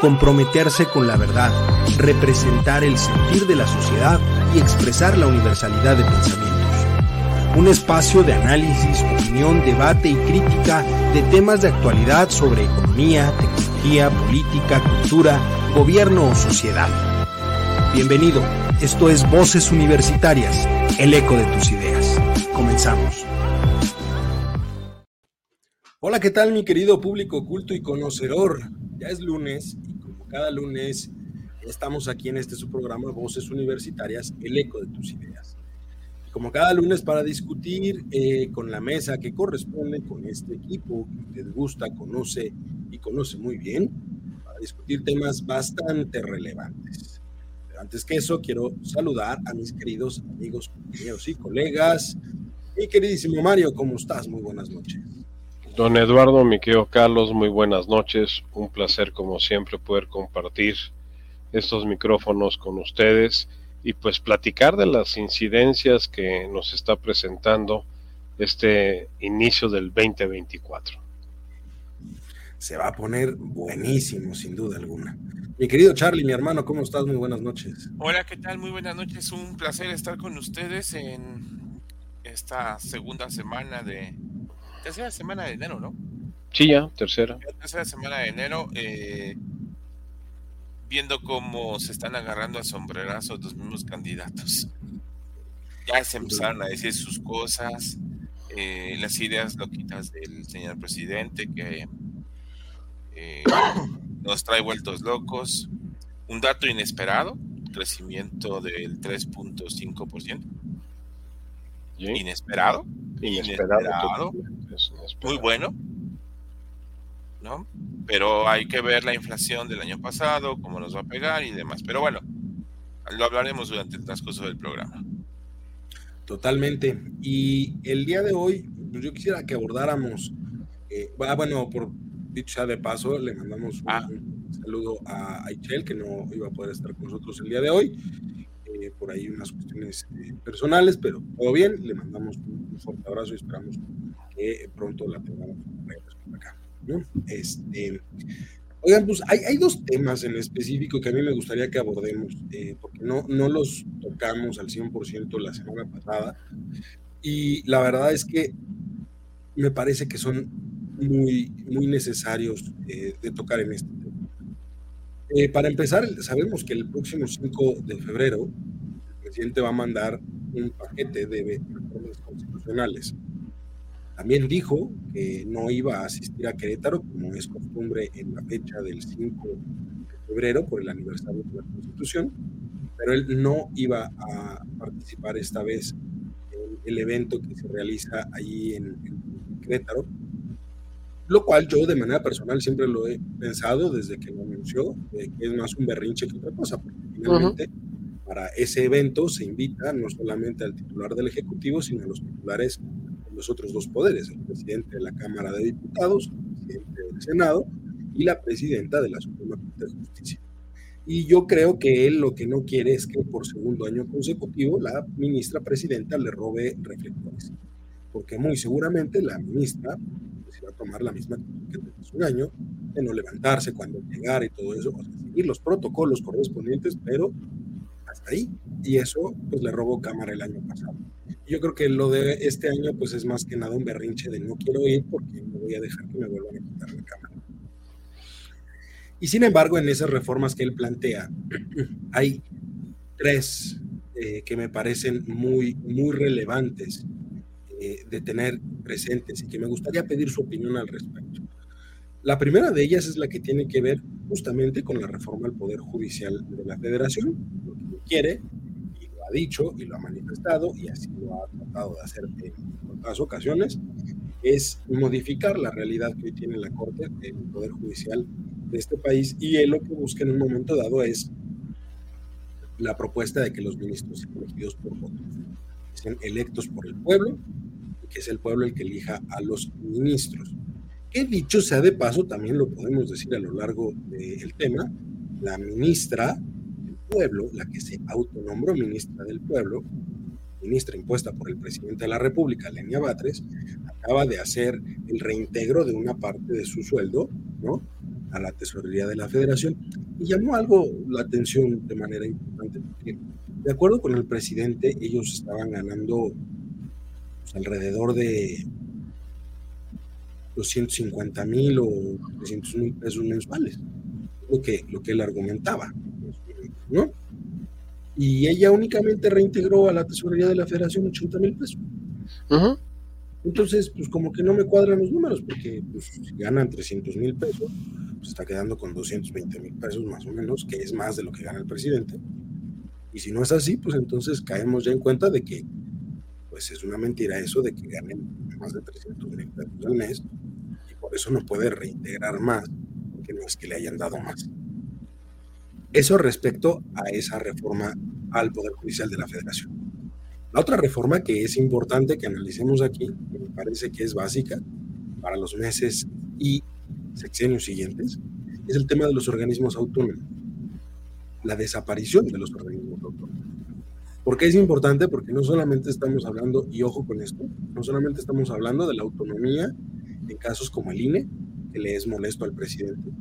comprometerse con la verdad, representar el sentir de la sociedad y expresar la universalidad de pensamientos. Un espacio de análisis, opinión, debate y crítica de temas de actualidad sobre economía, tecnología, política, cultura, gobierno o sociedad. Bienvenido, esto es Voces Universitarias, el eco de tus ideas. Comenzamos. Hola, ¿qué tal mi querido público culto y conocedor? Ya es lunes cada lunes estamos aquí en este su programa Voces Universitarias, el eco de tus ideas. Y como cada lunes para discutir eh, con la mesa que corresponde con este equipo que les gusta, conoce y conoce muy bien, para discutir temas bastante relevantes. Pero antes que eso, quiero saludar a mis queridos amigos, compañeros y colegas. Mi queridísimo Mario, ¿cómo estás? Muy buenas noches. Don Eduardo, mi querido Carlos, muy buenas noches. Un placer como siempre poder compartir estos micrófonos con ustedes y pues platicar de las incidencias que nos está presentando este inicio del 2024. Se va a poner buenísimo, sin duda alguna. Mi querido Charlie, mi hermano, ¿cómo estás? Muy buenas noches. Hola, ¿qué tal? Muy buenas noches. Un placer estar con ustedes en esta segunda semana de tercera semana de enero, ¿no? Sí, ya, tercera. tercera semana de enero, eh, viendo cómo se están agarrando a sombrerazos los mismos candidatos. Ya se empezaron a decir sus cosas, eh, las ideas loquitas del señor presidente que eh, nos trae vueltos locos. Un dato inesperado, crecimiento del 3.5%. Inesperado. Inesperado. Muy bueno. ¿No? Pero hay que ver la inflación del año pasado, cómo nos va a pegar y demás. Pero bueno, lo hablaremos durante el transcurso del programa. Totalmente. Y el día de hoy, pues yo quisiera que abordáramos, eh, ah, bueno, por dicho de paso, le mandamos un, ah. saludo a Aichel, que no iba a poder estar con nosotros el día de hoy. Eh, por ahí unas cuestiones eh, personales, pero todo bien. Le mandamos un, fuerte abrazo y esperamos que pronto la tengamos acá. Este, oigan, pues hay, hay, dos temas en específico que a mí me gustaría que abordemos, eh, porque no, no los tocamos al 100% la semana pasada. Y la verdad es que me parece que son muy, muy necesarios de tocar en este tema. Eh, para empezar, sabemos que el próximo 5 de febrero el presidente va a mandar un paquete de reformas constitucionales. También dijo que no iba a asistir a Querétaro, como es costumbre en la fecha del 5 de febrero por el aniversario de la Constitución, pero él no iba a participar esta vez en el evento que se realiza allí en, en Querétaro, lo cual yo de manera personal siempre lo he pensado desde que lo anunció, que es más un berrinche que otra cosa, porque finalmente para ese evento se invita no solamente al titular del Ejecutivo, sino a los titulares los otros dos poderes, el presidente de la Cámara de Diputados, el presidente del Senado y la presidenta de la Suprema Corte de Justicia. Y yo creo que él lo que no quiere es que por segundo año consecutivo la ministra presidenta le robe reflectores, porque muy seguramente la ministra va a tomar la misma que hace un año, de no levantarse cuando llegar y todo eso, o sea, seguir los protocolos correspondientes, pero ahí. Y eso, pues le robó cámara el año pasado. yo creo que lo de este año, pues es más que nada un berrinche de no quiero ir porque me voy a dejar que me vuelvan a quitar la cámara. Y sin embargo, en esas reformas que él plantea, hay tres eh, que me parecen muy, muy relevantes eh, de tener presentes y que me gustaría pedir su opinión al respecto. La primera de ellas es la que tiene que ver justamente con la reforma al Poder Judicial de la Federación, quiere, y lo ha dicho y lo ha manifestado, y así lo ha tratado de hacer en otras ocasiones, es modificar la realidad que hoy tiene la Corte, el Poder Judicial de este país y él lo que busca en un momento dado es la propuesta de que los ministros sean elegidos por voto, sean electos por el pueblo que es el pueblo el que elija a los ministros. Que dicho sea de paso, también lo podemos decir a lo largo del tema, la ministra pueblo, la que se autonombró ministra del pueblo, ministra impuesta por el presidente de la República, Lenia Batres, acaba de hacer el reintegro de una parte de su sueldo, ¿no? a la tesorería de la federación y llamó algo la atención de manera importante porque de acuerdo con el presidente ellos estaban ganando pues, alrededor de 250 mil o 300 mil pesos mensuales, lo que, lo que él argumentaba, ¿no? Y ella únicamente reintegró a la tesorería de la federación 80 mil pesos. Entonces, pues como que no me cuadran los números, porque pues, si ganan 300 mil pesos, pues está quedando con 220 mil pesos más o menos, que es más de lo que gana el presidente. Y si no es así, pues entonces caemos ya en cuenta de que pues es una mentira eso de que ganen más de 300 mil pesos al mes y por eso no puede reintegrar más, porque no es que le hayan dado más. Eso respecto a esa reforma al Poder Judicial de la Federación. La otra reforma que es importante que analicemos aquí, que me parece que es básica para los meses y sexenios siguientes, es el tema de los organismos autónomos, la desaparición de los organismos autónomos. ¿Por qué es importante? Porque no solamente estamos hablando, y ojo con esto, no solamente estamos hablando de la autonomía en casos como el INE, que le es molesto al presidente,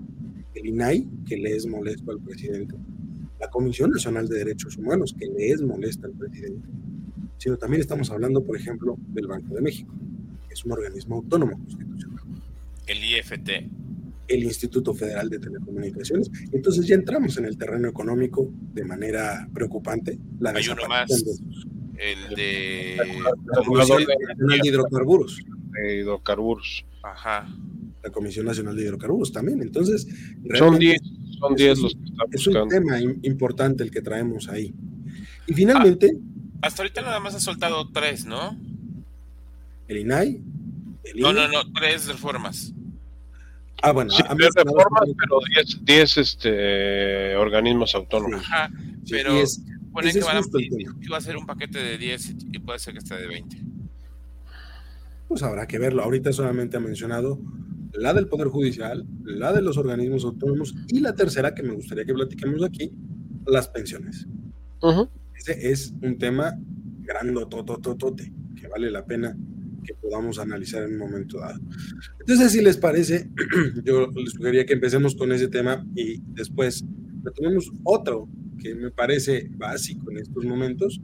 el INAI, que le es molesto al presidente, la Comisión Nacional de Derechos Humanos, que le es molesta al presidente, sino también estamos hablando, por ejemplo, del Banco de México, que es un organismo autónomo constitucional. El IFT. El Instituto Federal de Telecomunicaciones. Entonces ya entramos en el terreno económico de manera preocupante. La Hay uno más, el de... Nacional de Hidrocarburos. De hidrocarburos. Ajá. La Comisión Nacional de Hidrocarburos también. Entonces, son 10 son diez los que están Es un tema importante el que traemos ahí. Y finalmente... Ah hasta ahorita nada más ha soltado tres, ¿no? El INAI. no, no, no, tres reformas. Ah, bueno, sí, tres reformas, pero diez, este, organismos autónomos. Ajá, pero es, pone que, van a, va a ser un paquete de 10 y puede ser que esté de 20. Pues habrá que verlo. Ahorita solamente ha mencionado la del Poder Judicial, la de los organismos autónomos y la tercera que me gustaría que platiquemos aquí, las pensiones. Ajá es un tema grandotototote, que vale la pena que podamos analizar en un momento dado. Entonces, si les parece, yo les sugeriría que empecemos con ese tema y después retomemos otro que me parece básico en estos momentos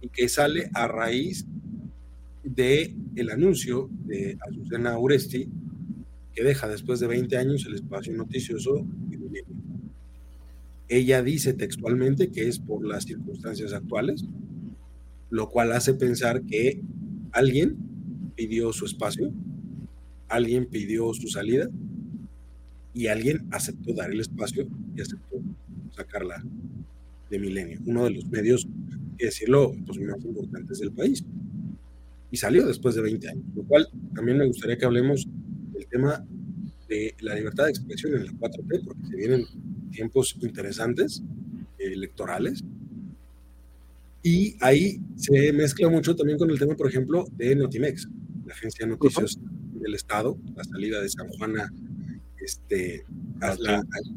y que sale a raíz de el anuncio de Azucena Uresti que deja después de 20 años el espacio noticioso ella dice textualmente que es por las circunstancias actuales, lo cual hace pensar que alguien pidió su espacio, alguien pidió su salida y alguien aceptó dar el espacio y aceptó sacarla de Milenio, uno de los medios, que decirlo, pues, más importantes del país. Y salió después de 20 años, lo cual también me gustaría que hablemos tema de la libertad de expresión en la 4T, porque se vienen tiempos interesantes electorales. Y ahí se mezcla mucho también con el tema, por ejemplo, de Notimex, la agencia de noticias del Estado, la salida de San Juana este,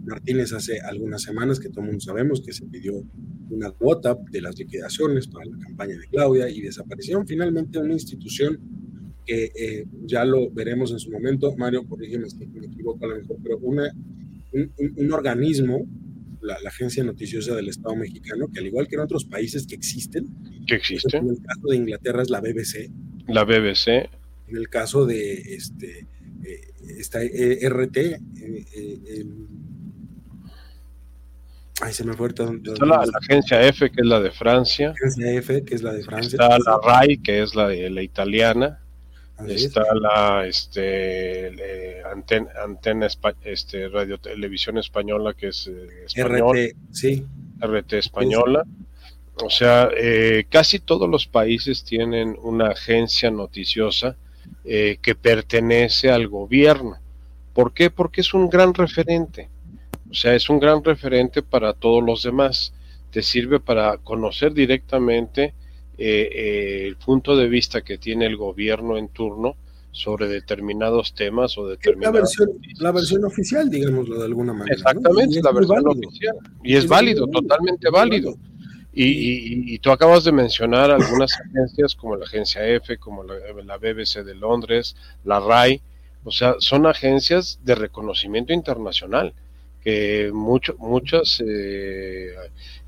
Martínez hace algunas semanas, que todo el mundo sabemos que se pidió una cuota de las liquidaciones para la campaña de Claudia y desaparecieron finalmente una institución que eh, ya lo veremos en su momento. Mario, corrígeme si me equivoco a lo mejor, pero una un, organismo, la, Agencia Noticiosa del Estado Mexicano, que al igual que en otros países que existen, que existen. En el caso de Inglaterra es la BBC. La BBC. En el caso de este, eh, esta eh, RT, eh, Ay, se me fue Está la, agencia F, que es la de Francia. Agencia F, que es la de Francia. Está la RAI, que es la de la italiana está la este antena, este radio televisión española que es eh, RT, sí. RT española. O sea, eh, casi todos los países tienen una agencia noticiosa eh, que pertenece al gobierno. ¿Por qué? Porque es un gran referente. O sea, es un gran referente para todos los demás. Te sirve para conocer directamente eh, el punto de vista que tiene el gobierno en turno sobre determinados temas o determinados... La versión, la versión oficial, digámoslo de alguna manera. Exactamente, la versión oficial. Y es, válido, totalmente válido. Y, tú acabas de mencionar algunas agencias como la agencia F, como la, BBC de Londres, la RAI, o sea, son agencias de reconocimiento internacional que mucho, muchas eh,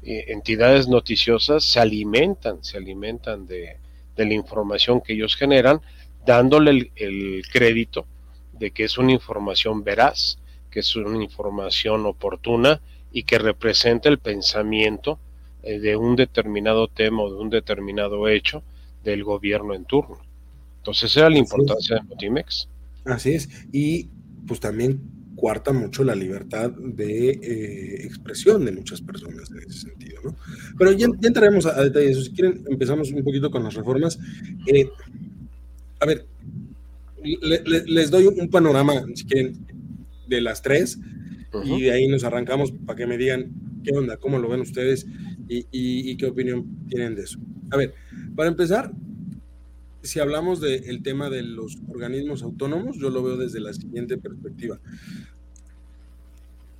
eh, entidades noticiosas se alimentan, se alimentan de, la información que ellos generan, dándole el, crédito de que es una información veraz, que es una información oportuna y que representa el pensamiento eh, de un determinado tema o de un determinado hecho del gobierno en turno. Entonces, esa era la importancia de Notimex. Así es. Y pues también cuarta mucho la libertad de eh, expresión de muchas personas en ese sentido, ¿no? Pero ya, entraremos a, detalles. Si quieren, empezamos un poquito con las reformas. Eh, a ver, les doy un panorama, si quieren, de las tres, y de ahí nos arrancamos para que me digan qué onda, cómo lo ven ustedes y, qué opinión tienen de eso. A ver, para empezar, si hablamos del tema de los organismos autónomos, yo lo veo desde la siguiente perspectiva.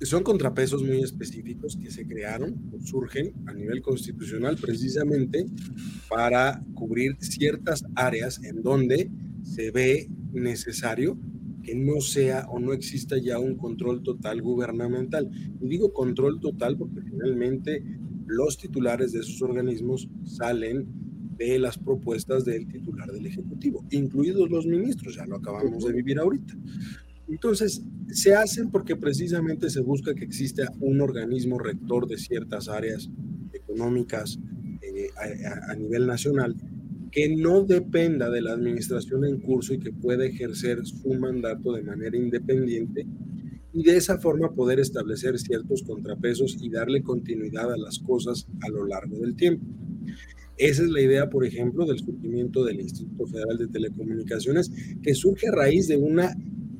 Son contrapesos muy específicos que se crearon o surgen a nivel constitucional precisamente para cubrir ciertas áreas en donde se ve necesario que no sea o no exista ya un control total gubernamental. Y digo control total porque finalmente los titulares de esos organismos salen de las propuestas del titular del Ejecutivo, incluidos los ministros, ya lo acabamos de vivir ahorita. Entonces, se hacen porque precisamente se busca que exista un organismo rector de ciertas áreas económicas eh, a, a, nivel nacional que no dependa de la administración en curso y que pueda ejercer su mandato de manera independiente y de esa forma poder establecer ciertos contrapesos y darle continuidad a las cosas a lo largo del tiempo. Esa es la idea, por ejemplo, del surgimiento del Instituto Federal de Telecomunicaciones, que surge a raíz de una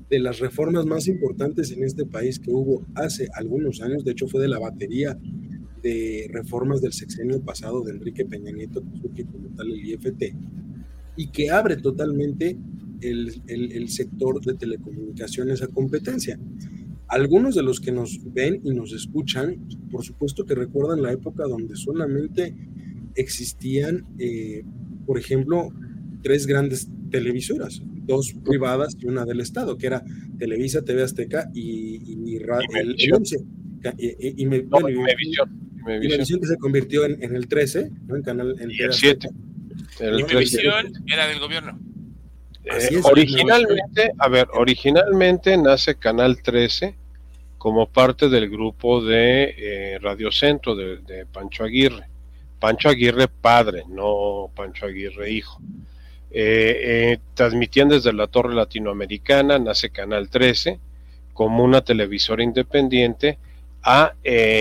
de las reformas más importantes en este país que hubo hace algunos años, de hecho fue de la batería de reformas del sexenio pasado de Enrique Peña Nieto, que surge como tal el IFT, y que abre totalmente el, el, el sector de telecomunicaciones a competencia. Algunos de los que nos ven y nos escuchan, por supuesto que recuerdan la época donde solamente existían, eh, por ejemplo, tres grandes televisoras, dos privadas y una del Estado, que era Televisa, TV Azteca y, y, el, Y, y, que se convirtió en, el 13, ¿no? en canal en y el 7. El televisión era del gobierno. Eh, originalmente, a ver, originalmente nace Canal 13 como parte del grupo de eh, Radio Centro de, Pancho Aguirre. Pancho Aguirre padre, no Pancho Aguirre hijo. Eh, eh, transmitían desde la Torre Latinoamericana, nace Canal 13, como una televisora independiente a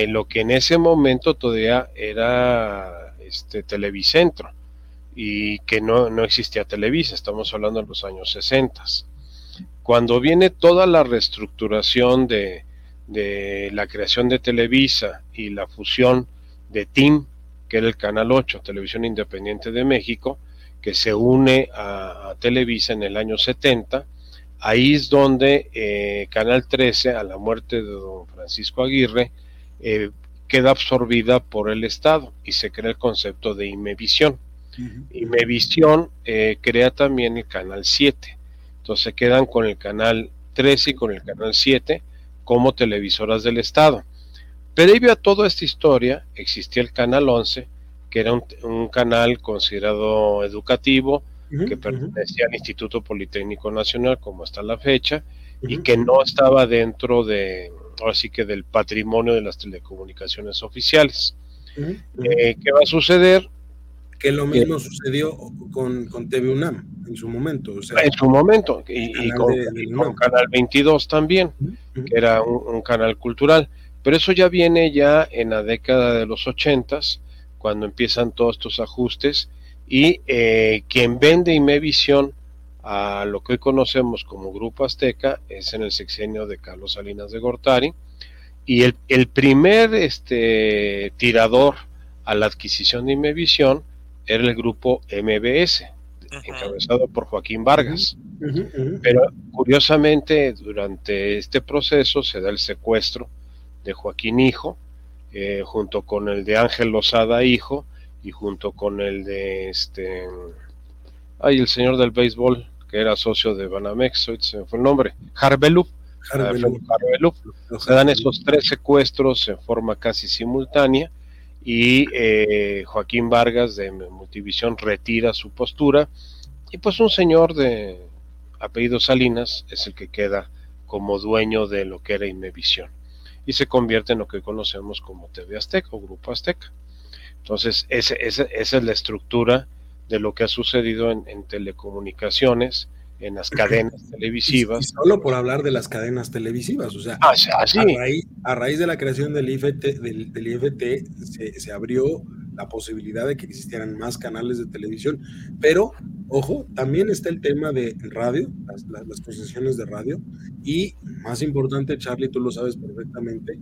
lo que en ese momento todavía era este, Televicentro y que no, no existía Televisa, estamos hablando de los años 60. Cuando viene toda la reestructuración de, de la creación de Televisa y la fusión de TIM, que era el Canal 8, Televisión Independiente de México, que se une a, Televisa en el año 70, ahí es donde eh, Canal 13, a la muerte de don Francisco Aguirre, eh, queda absorbida por el Estado y se crea el concepto de Imevisión. Imevisión eh, crea también el canal 7. Entonces se quedan con el canal 13 y con el canal 7 como televisoras del Estado. Previo a toda esta historia existía el canal 11, que era un, canal considerado educativo, que pertenecía al Instituto Politécnico Nacional como hasta la fecha, y que no estaba dentro de, así que del patrimonio de las telecomunicaciones oficiales. Eh, ¿Qué va a suceder? Que lo mismo sucedió con, con TV UNAM en su momento. en su momento, y, con, Canal 22 también, que era un, canal cultural. Pero eso ya viene ya en la década de los 80, cuando empiezan todos estos ajustes, y eh, quien vende Imevisión a lo que hoy conocemos como Grupo Azteca es en el sexenio de Carlos Salinas de Gortari, Y el, el primer este, tirador a la adquisición de Imevisión era el grupo MBS, encabezado por Joaquín Vargas. Pero curiosamente, durante este proceso se da el secuestro de Joaquín Hijo, eh, junto con el de Ángel Lozada Hijo y junto con el de este. Ay, el señor del béisbol, que era socio de Banamex, se fue el nombre, Harbelup. Se dan esos tres secuestros en forma casi simultánea y eh, Joaquín Vargas de Multivisión retira su postura y pues un señor de apellido Salinas es el que queda como dueño de lo que era Imevisión y se convierte en lo que conocemos como TV Azteca o Grupo Azteca. Entonces, esa es la estructura de lo que ha sucedido en, en telecomunicaciones en las cadenas televisivas. solo por hablar de las cadenas televisivas, o sea, ah, a, raíz, de la creación del IFT, del, IFT se, se, abrió la posibilidad de que existieran más canales de televisión, pero ojo, también está el tema de radio, las, las, concesiones de radio, y más importante, Charlie, tú lo sabes perfectamente,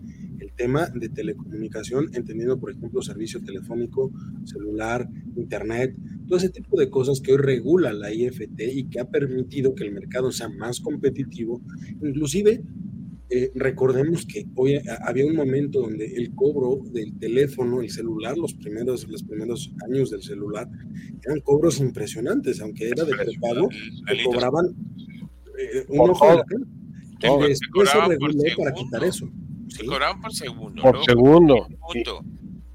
tema de telecomunicación, entendiendo, por ejemplo, servicio telefónico, celular, internet, todo ese tipo de cosas que hoy regula la IFT y que ha permitido que el mercado sea más competitivo, inclusive eh, recordemos que hoy había un momento donde el cobro del teléfono, el celular, los primeros, los primeros años del celular, eran cobros impresionantes, aunque era de prepago, que cobraban eh, un ojo de la cara. Después se reguló para quitar eso. Se cobraban por segundo. Por segundo.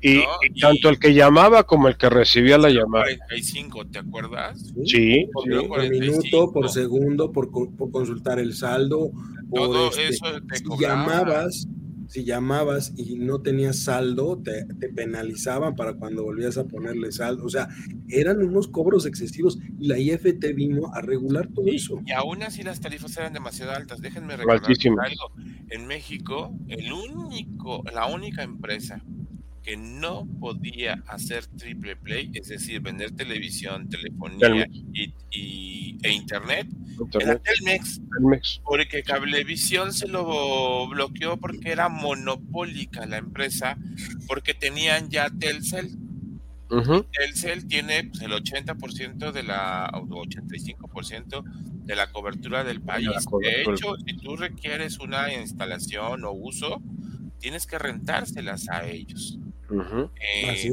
Y, tanto el que llamaba como el que recibía la llamada. 45, ¿te acuerdas? Sí, por, minuto, por segundo, por, por, consultar el saldo. Todo este, eso te si llamabas, si llamabas y no tenías saldo, te, te, penalizaban para cuando volvías a ponerle saldo. O sea, eran unos cobros excesivos y la IFT vino a regular todo eso. Y aún así las tarifas eran demasiado altas. Déjenme recordar algo. En México, el único, la única empresa que no podía hacer triple play, es decir, vender televisión, telefonía y, e internet, era Telmex, porque Cablevisión se lo bloqueó porque era monopólica la empresa, porque tenían ya Telcel. Telcel tiene pues, el 80% de la, o 85% de la cobertura del país. De hecho, si tú requieres una instalación o uso, tienes que rentárselas a ellos. Eh,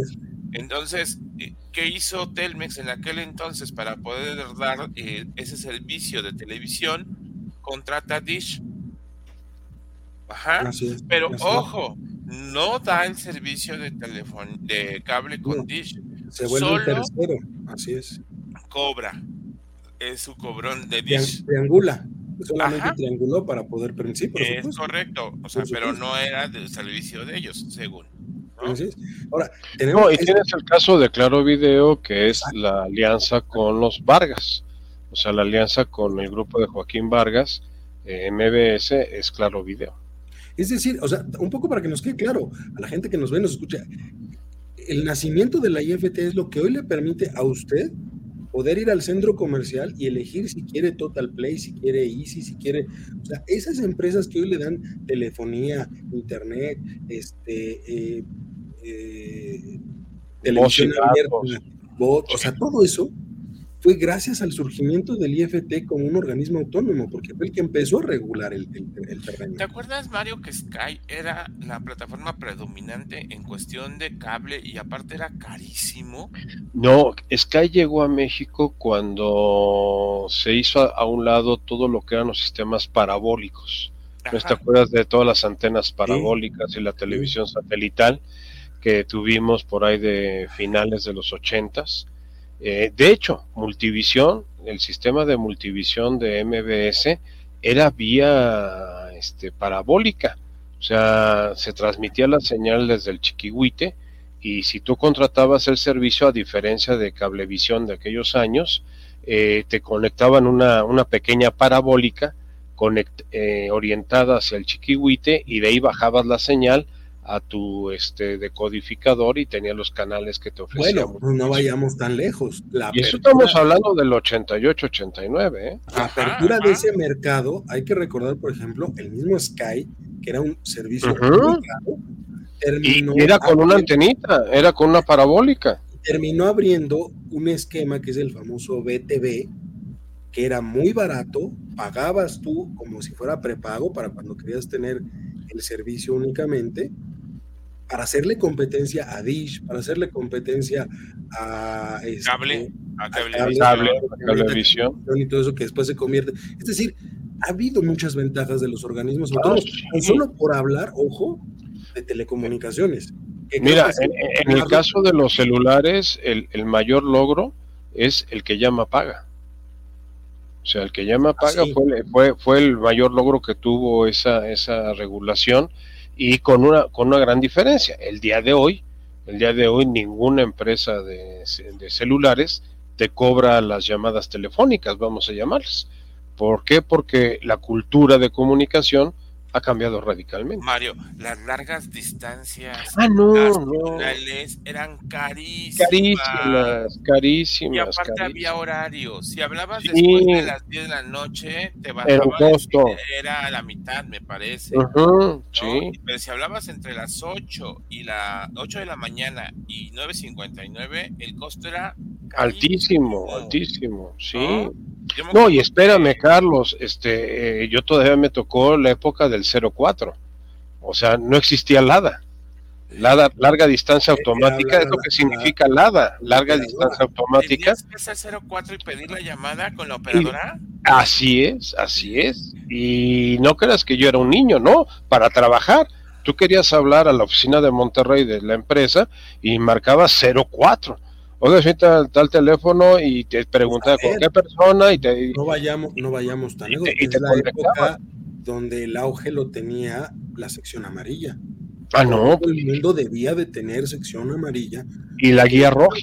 entonces, eh, ¿qué hizo Telmex en aquel entonces para poder dar eh, ese servicio de televisión? Contrata Dish. Ajá. Pero ojo, no da el servicio de teléfono de cable con Dish. Se vuelve tercero. Así es. Cobra. Es su cobrón de Dish. Triangula solamente trianguló para poder permitir. es correcto, o sea, pero no era del servicio de ellos, según. Ahora, tenemos y tienes el caso de Claro Video, que es la alianza con los Vargas, o sea, la alianza con el grupo de Joaquín Vargas, eh, MBS, es Claro Video. Es decir, o sea, un poco para que nos quede claro, a la gente que nos ve, nos escucha, el nacimiento de la IFT es lo que hoy le permite a usted poder ir al centro comercial y elegir si quiere Total Play, si quiere Easy, si quiere, o sea, esas empresas que hoy le dan telefonía, internet, este, eh, eh, televisión abierta, o sea, todo eso fue gracias al surgimiento del IFT como un organismo autónomo, porque fue el que empezó a regular el, terreno. ¿Te acuerdas, Mario, que Sky era la plataforma predominante en cuestión de cable y aparte era carísimo? No, Sky llegó a México cuando se hizo a, un lado todo lo que eran los sistemas parabólicos. ¿No te acuerdas de todas las antenas parabólicas y la televisión satelital que tuvimos por ahí de finales de los ochentas? Eh, de hecho, Multivisión, el sistema de multivisión de MBS era vía este, parabólica, o sea, se transmitía la señal desde el chiquihuite y si tú contratabas el servicio, a diferencia de cablevisión de aquellos años, eh, te conectaban una, una pequeña parabólica eh, orientada hacia el chiquihuite y de ahí bajabas la señal a tu este decodificador y tenía los canales que te ofrecían. Bueno, pues no vayamos tan lejos. La y eso estamos hablando del 88-89. ¿eh? La apertura de ese mercado, hay que recordar, por ejemplo, el mismo Sky, que era un servicio y era con una antenita, era con una parabólica. Terminó abriendo un esquema que es el famoso BTV, que era muy barato, pagabas tú como si fuera prepago para cuando querías tener el servicio únicamente, para hacerle competencia a Dish, para hacerle competencia a, este, cable, a cable, cablevisión y todo eso que después se convierte. Es decir, ha habido muchas ventajas de los organismos autónomos, ah, solo por hablar, ojo, de telecomunicaciones. Mira, en, el caso de los celulares, el, el, mayor logro es el que llama paga. O sea, el que llama ah, paga fue, fue, fue, el mayor logro que tuvo esa, esa regulación y con una, con una gran diferencia. El día de hoy, el día de hoy ninguna empresa de, de celulares te cobra las llamadas telefónicas, vamos a llamarlas. ¿Por qué? Porque la cultura de comunicación ha cambiado radicalmente. Mario, las largas distancias ah, no, eran carísimas. Carísimas, carísimas. Y aparte había horarios. Si hablabas después de las 10 de la noche, te bajaba costo. Era la mitad, me parece. sí. Pero si hablabas entre las 8 y las 8 de la mañana y 9.59, el costo era altísimo, altísimo, sí. No, y espérame, Carlos, este, eh, yo todavía me tocó la época del 04, o sea, no existía LADA. LADA, larga distancia automática, es lo que significa LADA, larga distancia automática. ¿Tenías que hacer 04 y pedir la llamada con la operadora? así es, así es. Y no creas que yo era un niño, no, para trabajar. Tú querías hablar a la oficina de Monterrey de la empresa y marcaba 04 oiga, si tal, tal teléfono y te pregunta con qué persona y te... No vayamos, no vayamos tan lejos. Es la época donde el auge lo tenía la sección amarilla. Ah, no. Todo el mundo debía de tener sección amarilla. Y la guía roja.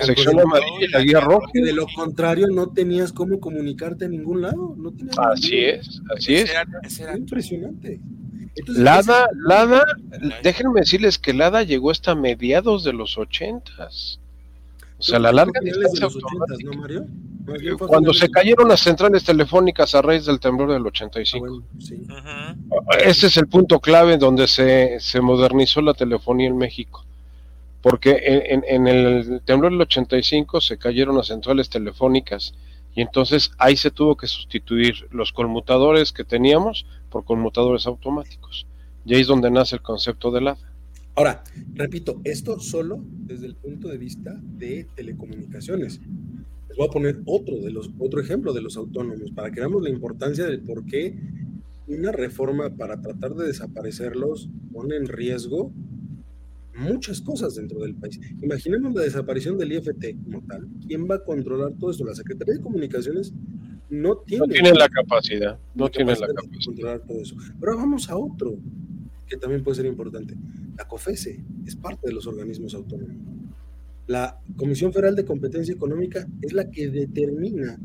Sección amarilla y la guía roja. De lo contrario, no tenías cómo comunicarte a ningún lado. No así es, así es. impresionante. Lada, Lada, déjenme decirles que Lada llegó hasta mediados de los ochentas. O sea, la larga distancia automática. Cuando se cayeron las centrales telefónicas a raíz del temblor del 85. Ah, Ese es el punto clave donde se, se modernizó la telefonía en México. Porque en, en, el temblor del 85 se cayeron las centrales telefónicas y entonces ahí se tuvo que sustituir los conmutadores que teníamos por conmutadores automáticos. Y ahí es donde nace el concepto de LADA. Ahora, repito, esto solo desde el punto de vista de telecomunicaciones. Les voy a poner otro, de los, otro ejemplo de los autónomos para que veamos la importancia del por qué una reforma para tratar de desaparecerlos pone en riesgo muchas cosas dentro del país. Imaginemos la desaparición del IFT como tal. ¿Quién va a controlar todo esto? La Secretaría de Comunicaciones no tiene, no tiene la capacidad, no tiene la capacidad de controlar todo eso. Pero vamos a otro que también puede ser importante. La COFESE es parte de los organismos autónomos. La Comisión Federal de Competencia Económica es la que determina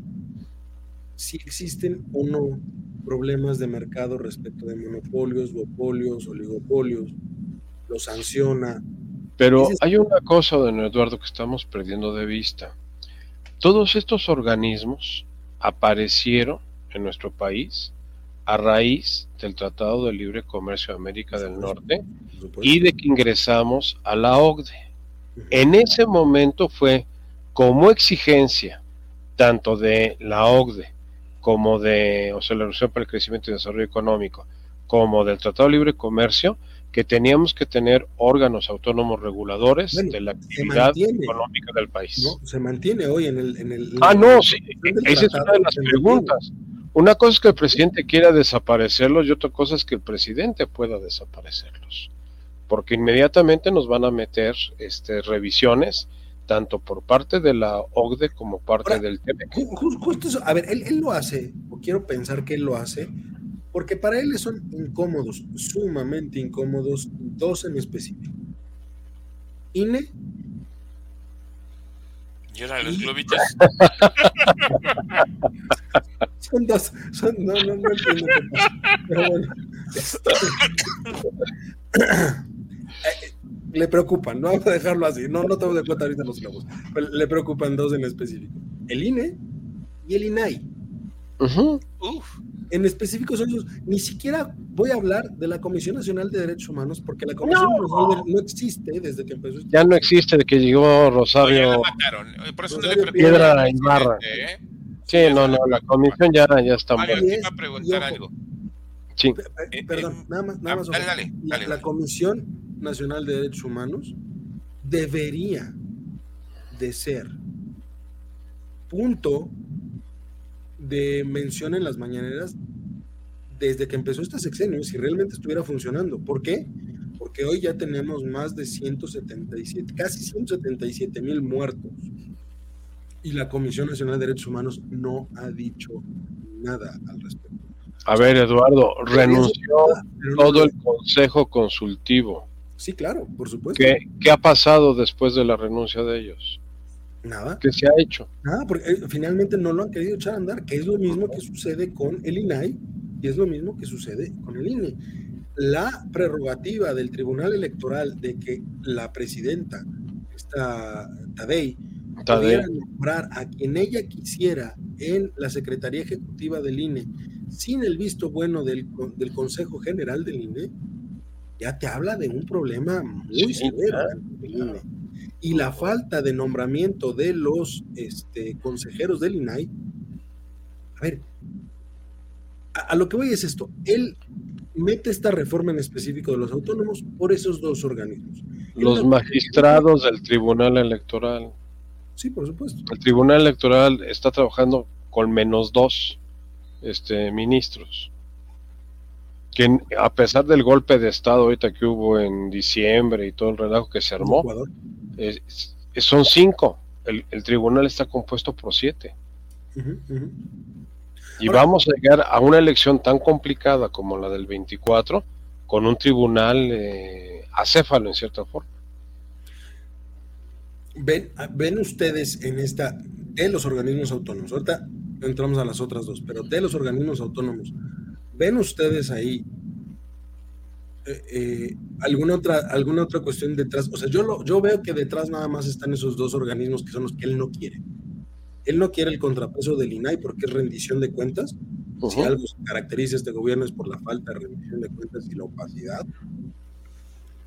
si existen o no problemas de mercado respecto de monopolios, duopolios, oligopolios, lo sanciona. Pero hay una cosa, don Eduardo, que estamos perdiendo de vista. Todos estos organismos aparecieron en nuestro país a raíz del Tratado de Libre Comercio de América del Norte y de que ingresamos a la OCDE. En ese momento fue como exigencia tanto de la OCDE como de, o sea, la Organización para el Crecimiento y Desarrollo Económico, como del Tratado de Libre Comercio, que teníamos que tener órganos autónomos reguladores de la actividad económica del país. se mantiene hoy en el... En el ah, no, sí, esa es una de las preguntas. Una cosa es que el presidente quiera desaparecerlos y otra cosa es que el presidente pueda desaparecerlos. Porque inmediatamente nos van a meter este, revisiones, tanto por parte de la OCDE como parte del TEMEC. Justo eso, a ver, él, él lo hace, o quiero pensar que él lo hace, porque para él son incómodos, sumamente incómodos, dos en específico. INE y ahora los globitos. son dos, son, no, no, no entiendo. Pero bueno. le preocupan, no vamos a dejarlo así, no, no tengo de cuenta ahorita los globos, le preocupan dos en específico, el INE y el INAI. En específico son ellos, ni siquiera voy a hablar de la Comisión Nacional de Derechos Humanos, porque la Comisión no, no existe desde que empezó. Ya no existe de que llegó Rosario. No, mataron. Por eso Rosario no le Piedra y Barra. ¿eh? Sí, no, no, la comisión ya, ya está Mario, iba a preguntar algo. Sí. Eh, perdón, eh, nada más. Nada más dale, dale, dale, la Comisión Nacional de Derechos Humanos debería de ser punto de mención en las mañaneras desde que empezó este sexenio, si realmente estuviera funcionando. ¿Por qué? Porque hoy ya tenemos más de 177, casi 177 mil muertos. Y la Comisión Nacional de Derechos Humanos no ha dicho nada al respecto. A ver, Eduardo, renunció todo el Consejo Consultivo. Sí, claro, por supuesto. ¿Qué, ¿Qué, ha pasado después de la renuncia de ellos? Nada. ¿Qué se ha hecho? Nada, porque eh, finalmente no lo han querido echar a andar, que es lo mismo que sucede con el INAI y es lo mismo que sucede con el INE. La prerrogativa del Tribunal Electoral de que la presidenta, esta Tadei, pudiera nombrar a quien ella quisiera en la Secretaría Ejecutiva del INE sin el visto bueno del, del Consejo General del INE, ya te habla de un problema muy severo del INE. Y la falta de nombramiento de los este, consejeros del INAI, a ver, a, lo que voy es esto, él mete esta reforma en específico de los autónomos por esos dos organismos. Los magistrados del Tribunal Electoral. Sí, por supuesto. El Tribunal Electoral está trabajando con menos dos este, ministros. Que a pesar del golpe de Estado ahorita que hubo en diciembre y todo el relajo que se armó, son cinco. El, tribunal está compuesto por siete. Y vamos a llegar a una elección tan complicada como la del 24 con un tribunal eh, acéfalo en cierta forma. Ven, ven ustedes en esta, de los organismos autónomos, ahorita entramos a las otras dos, pero de los organismos autónomos, ven ustedes ahí eh, eh, alguna otra alguna otra cuestión detrás, o sea, yo lo, yo veo que detrás nada más están esos dos organismos que son los que él no quiere. Él no quiere el contrapeso del INAI porque es rendición de cuentas. Si algo se caracteriza este gobierno es por la falta de rendición de cuentas y la opacidad.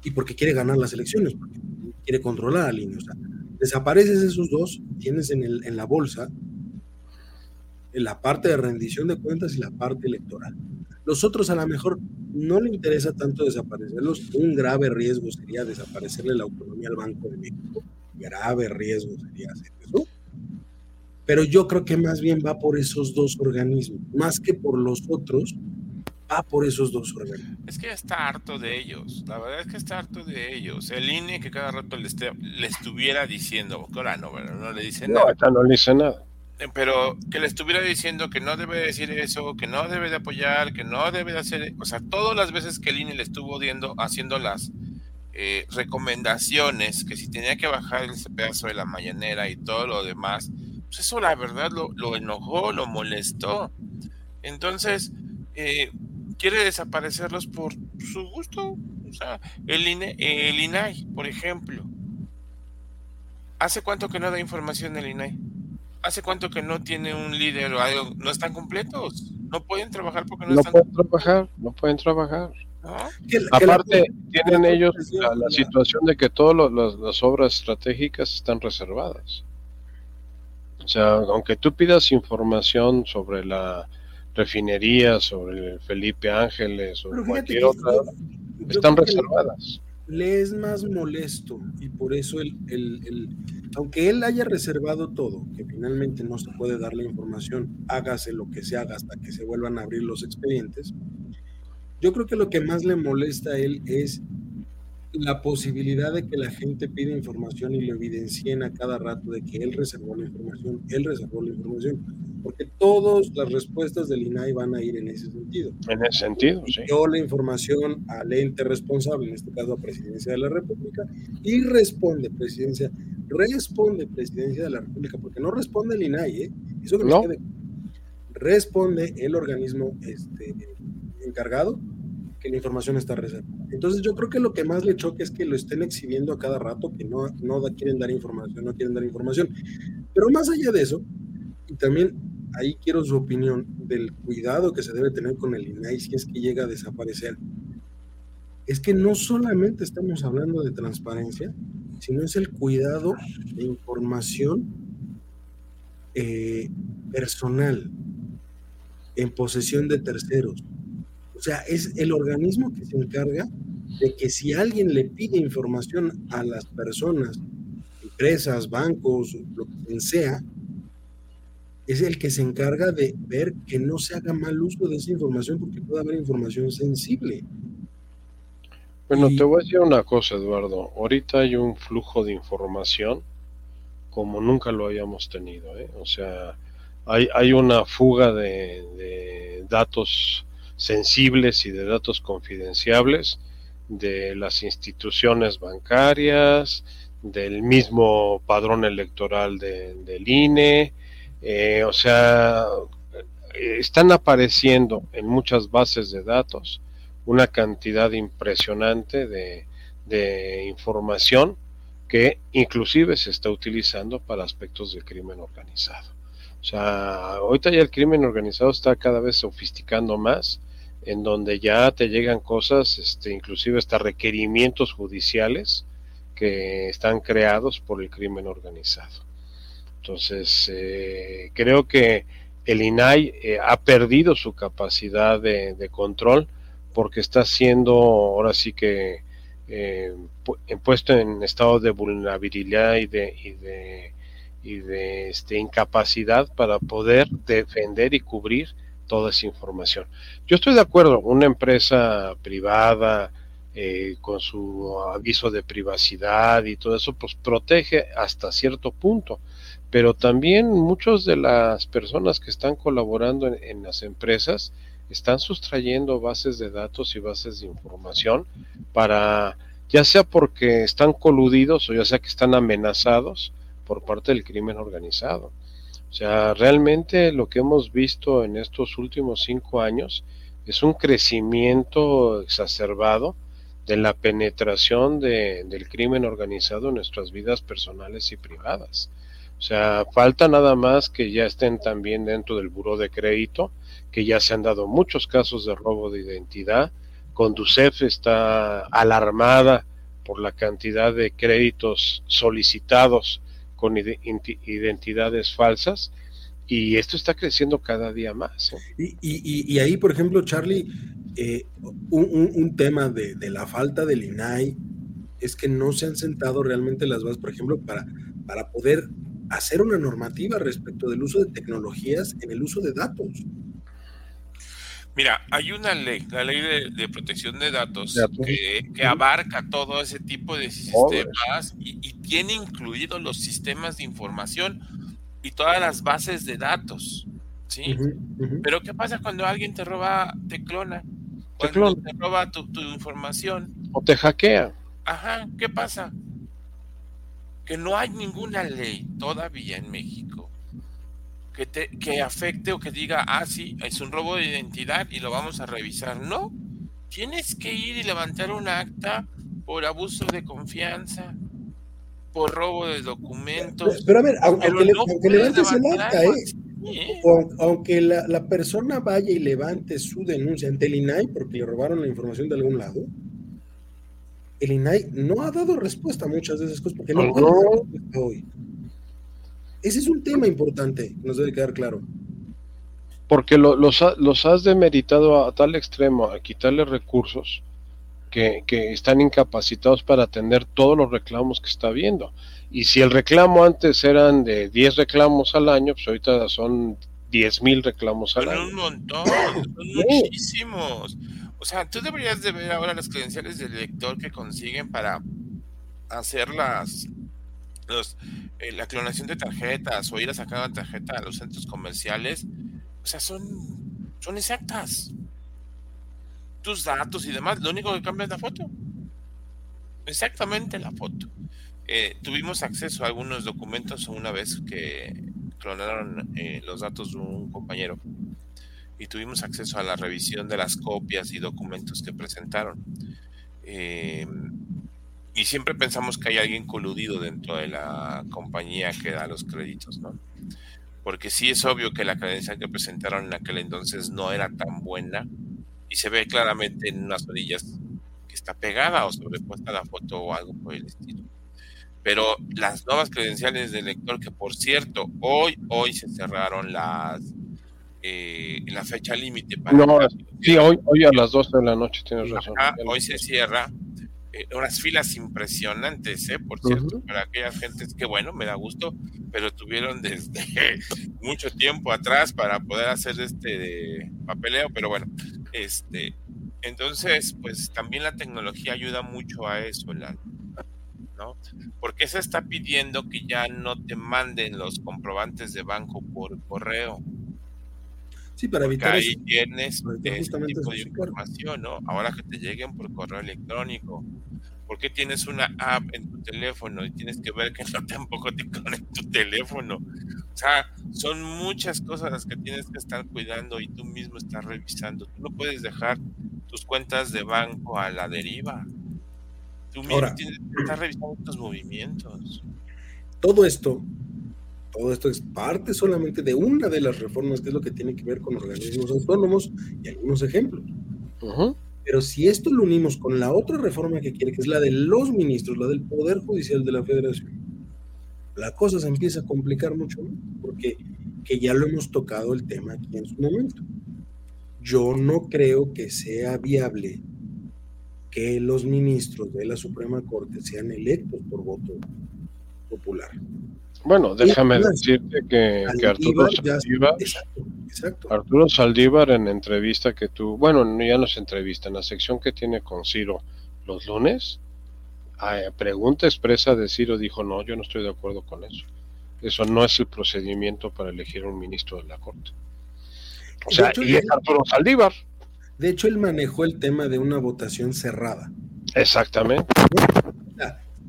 Y porque quiere ganar las elecciones, porque quiere controlar al INE. O sea, desapareces esos dos, tienes en, el, en la bolsa en la parte de rendición de cuentas y la parte electoral. Los otros a lo mejor no le interesa tanto desaparecerlos. Un grave riesgo sería desaparecerle la autonomía al Banco de México. Grave riesgo sería hacer eso. Pero yo creo que más bien va por esos dos organismos, más que por los otros, va por esos dos organismos. Es que está harto de ellos, la verdad es que está harto de ellos. El INE que cada rato le, le estuviera diciendo, ahora no, no le dice nada. No, no le dice nada. Eh, pero que le estuviera diciendo que no debe decir eso, que no debe de apoyar, que no debe de hacer, o sea, todas las veces que el INE le estuvo viendo, haciendo las eh, recomendaciones, que si tenía que bajar ese pedazo de la mañanera y todo lo demás, pues eso la verdad lo, enojó, lo molestó. Entonces, eh, quiere desaparecerlos por su gusto. O sea, el, INE, el INAI, por ejemplo. ¿Hace cuánto que no da información el INAI? ¿Hace cuánto que no tiene un líder o algo? No están completos. No pueden trabajar porque no, no están pueden trabajar, no pueden trabajar. Aparte, tienen ellos la, situación de que todas las obras estratégicas están reservadas. O sea, aunque tú pidas información sobre la refinería, sobre Felipe Ángeles o cualquier otra, están reservadas. Le es más molesto y por eso el, el, aunque él haya reservado todo, que finalmente no se puede dar la información, hágase lo que se haga hasta que se vuelvan a abrir los expedientes, yo creo que lo que más le molesta a él es la posibilidad de que la gente pida información y lo evidencien a cada rato de que él reservó la información, él reservó la información, porque todas las respuestas del INAI van a ir en ese sentido. En ese sentido, sí. Dio la información al ente responsable, en este caso a Presidencia de la República, y responde Presidencia, responde Presidencia de la República, porque no responde el INAI, ¿eh? Eso que quede. Responde el organismo este, encargado que la información está reservada. Entonces yo creo que lo que más le choca es que lo estén exhibiendo a cada rato, que no, no quieren dar información, no quieren dar información. Pero más allá de eso, y también ahí quiero su opinión del cuidado que se debe tener con el INAI si es que llega a desaparecer, es que no solamente estamos hablando de transparencia, sino es el cuidado de información eh, personal en posesión de terceros. O sea, es el organismo que se encarga de que si alguien le pide información a las personas, empresas, bancos, lo que sea, es el que se encarga de ver que no se haga mal uso de esa información porque puede haber información sensible. Bueno, te voy a decir una cosa, Eduardo. Ahorita hay un flujo de información como nunca lo habíamos tenido. ¿eh? O sea, hay, hay una fuga de, de, datos sensibles y de datos confidenciables de las instituciones bancarias, del mismo padrón electoral de, del INE. Eh, o sea, están apareciendo en muchas bases de datos una cantidad impresionante de, de información que inclusive se está utilizando para aspectos del crimen organizado. O sea, ahorita ya el crimen organizado está cada vez sofisticando más, en donde ya te llegan cosas, este, inclusive hasta requerimientos judiciales que están creados por el crimen organizado. Entonces, eh, creo que el INAI eh, ha perdido su capacidad de, control porque está siendo ahora sí que eh, puesto en estado de vulnerabilidad y de, y de, y de este, incapacidad para poder defender y cubrir toda esa información. Yo estoy de acuerdo, una empresa privada eh, con su aviso de privacidad y todo eso, pues protege hasta cierto punto, pero también muchas de las personas que están colaborando en, en las empresas, están sustrayendo bases de datos y bases de información para, ya sea porque están coludidos o ya sea que están amenazados por parte del crimen organizado. O sea, realmente lo que hemos visto en estos últimos cinco años es un crecimiento exacerbado de la penetración de, del crimen organizado en nuestras vidas personales y privadas. O sea, falta nada más que ya estén también dentro del buró de crédito que ya se han dado muchos casos de robo de identidad. Conducef está alarmada por la cantidad de créditos solicitados con identidades falsas y esto está creciendo cada día más. ¿eh? Y, y, ahí, por ejemplo, Charlie, eh, un, un, tema de, de, la falta del INAI es que no se han sentado realmente las bases, por ejemplo, para, para poder hacer una normativa respecto del uso de tecnologías en el uso de datos. Mira, hay una ley, la ley de, protección de datos, que, abarca todo ese tipo de sistemas y, tiene incluidos los sistemas de información y todas las bases de datos. ¿sí? Pero ¿qué pasa cuando alguien te roba, te clona? Cuando te, roba tu, tu, información. O te hackea. Ajá, ¿qué pasa? Que no hay ninguna ley todavía en México que, te, que afecte o que diga, ah, sí, es un robo de identidad y lo vamos a revisar. No, tienes que ir y levantar un acta por abuso de confianza, por robo de documentos. Pero, a ver, aunque, levantes el acta, ¿eh? ¿eh? aunque la, la, persona vaya y levante su denuncia ante el INAI porque le robaron la información de algún lado, el INAI no ha dado respuesta a muchas de esas cosas porque no, no. hoy. Ese es un tema importante, nos debe quedar claro. Porque lo, los, los, has demeritado a, tal extremo, a quitarle recursos que, que, están incapacitados para atender todos los reclamos que está habiendo. Y si el reclamo antes eran de 10 reclamos al año, pues ahorita son 10 mil reclamos al son año. un montón, son muchísimos. O sea, tú deberías de ver ahora las credenciales del lector que consiguen para hacer las, los, eh, la clonación de tarjetas o ir a sacar una tarjeta a los centros comerciales, o sea, son, son exactas. Tus datos y demás, lo único que cambia es la foto. Exactamente la foto. Eh, tuvimos acceso a algunos documentos una vez que clonaron eh, los datos de un compañero. y tuvimos acceso a la revisión de las copias y documentos que presentaron. Eh, y siempre pensamos que hay alguien coludido dentro de la compañía que da los créditos, ¿no? Porque sí es obvio que la credencial que presentaron en aquel entonces no era tan buena y se ve claramente en unas orillas que está pegada o sobrepuesta la foto o algo por el estilo. Pero las nuevas credenciales del lector, que por cierto, hoy, hoy se cerraron las eh, la fecha límite para. No, sí, hoy, hoy a las 12 de la noche, tienes razón. hoy se cierra eh, unas filas impresionantes, ¿eh? por cierto, para aquellas gentes que, bueno, me da gusto, pero tuvieron desde mucho tiempo atrás para poder hacer este papeleo, pero bueno, este, entonces, pues también la tecnología ayuda mucho a eso, ¿no? Porque se está pidiendo que ya no te manden los comprobantes de banco por correo. Sí, para evitar ahí tienes este tipo de información, ¿no? Ahora que te lleguen por correo electrónico. ¿Por qué tienes una app en tu teléfono y tienes que ver que no tampoco te en tu teléfono? O sea, son muchas cosas las que tienes que estar cuidando y tú mismo estás revisando. Tú no puedes dejar tus cuentas de banco a la deriva. Tú mismo tienes que estar revisando tus movimientos. Todo esto todo esto es parte solamente de una de las reformas, que es lo que tiene que ver con organismos autónomos y algunos ejemplos. Pero si esto lo unimos con la otra reforma que quiere, que es la de los ministros, la del Poder Judicial de la Federación, la cosa se empieza a complicar mucho, porque que ya lo hemos tocado el tema aquí en su momento. Yo no creo que sea viable que los ministros de la Suprema Corte sean electos por voto popular. Bueno, déjame decirte que, Arturo Saldívar, Arturo Saldívar en entrevista que tú, bueno, ya no es entrevista, en la sección que tiene con Ciro los lunes, a pregunta expresa de Ciro dijo, no, yo no estoy de acuerdo con eso. Eso no es el procedimiento para elegir un ministro de la Corte. O sea, y es Arturo Saldívar. De hecho, él manejó el tema de una votación cerrada. Exactamente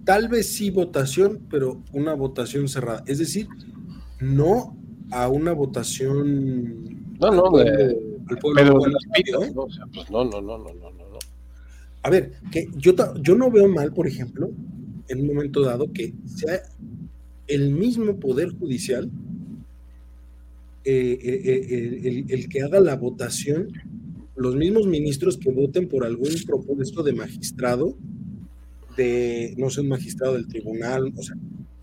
tal vez sí votación, pero una votación cerrada. Es decir, no a una votación. No, no, de, pero de las ¿no? pues no, no, no, no, no, no. A ver, que yo, yo no veo mal, por ejemplo, en un momento dado que sea el mismo poder judicial eh, eh, eh, el, el, que haga la votación, los mismos ministros que voten por algún propuesto de magistrado de, no sé, un magistrado del tribunal, o sea,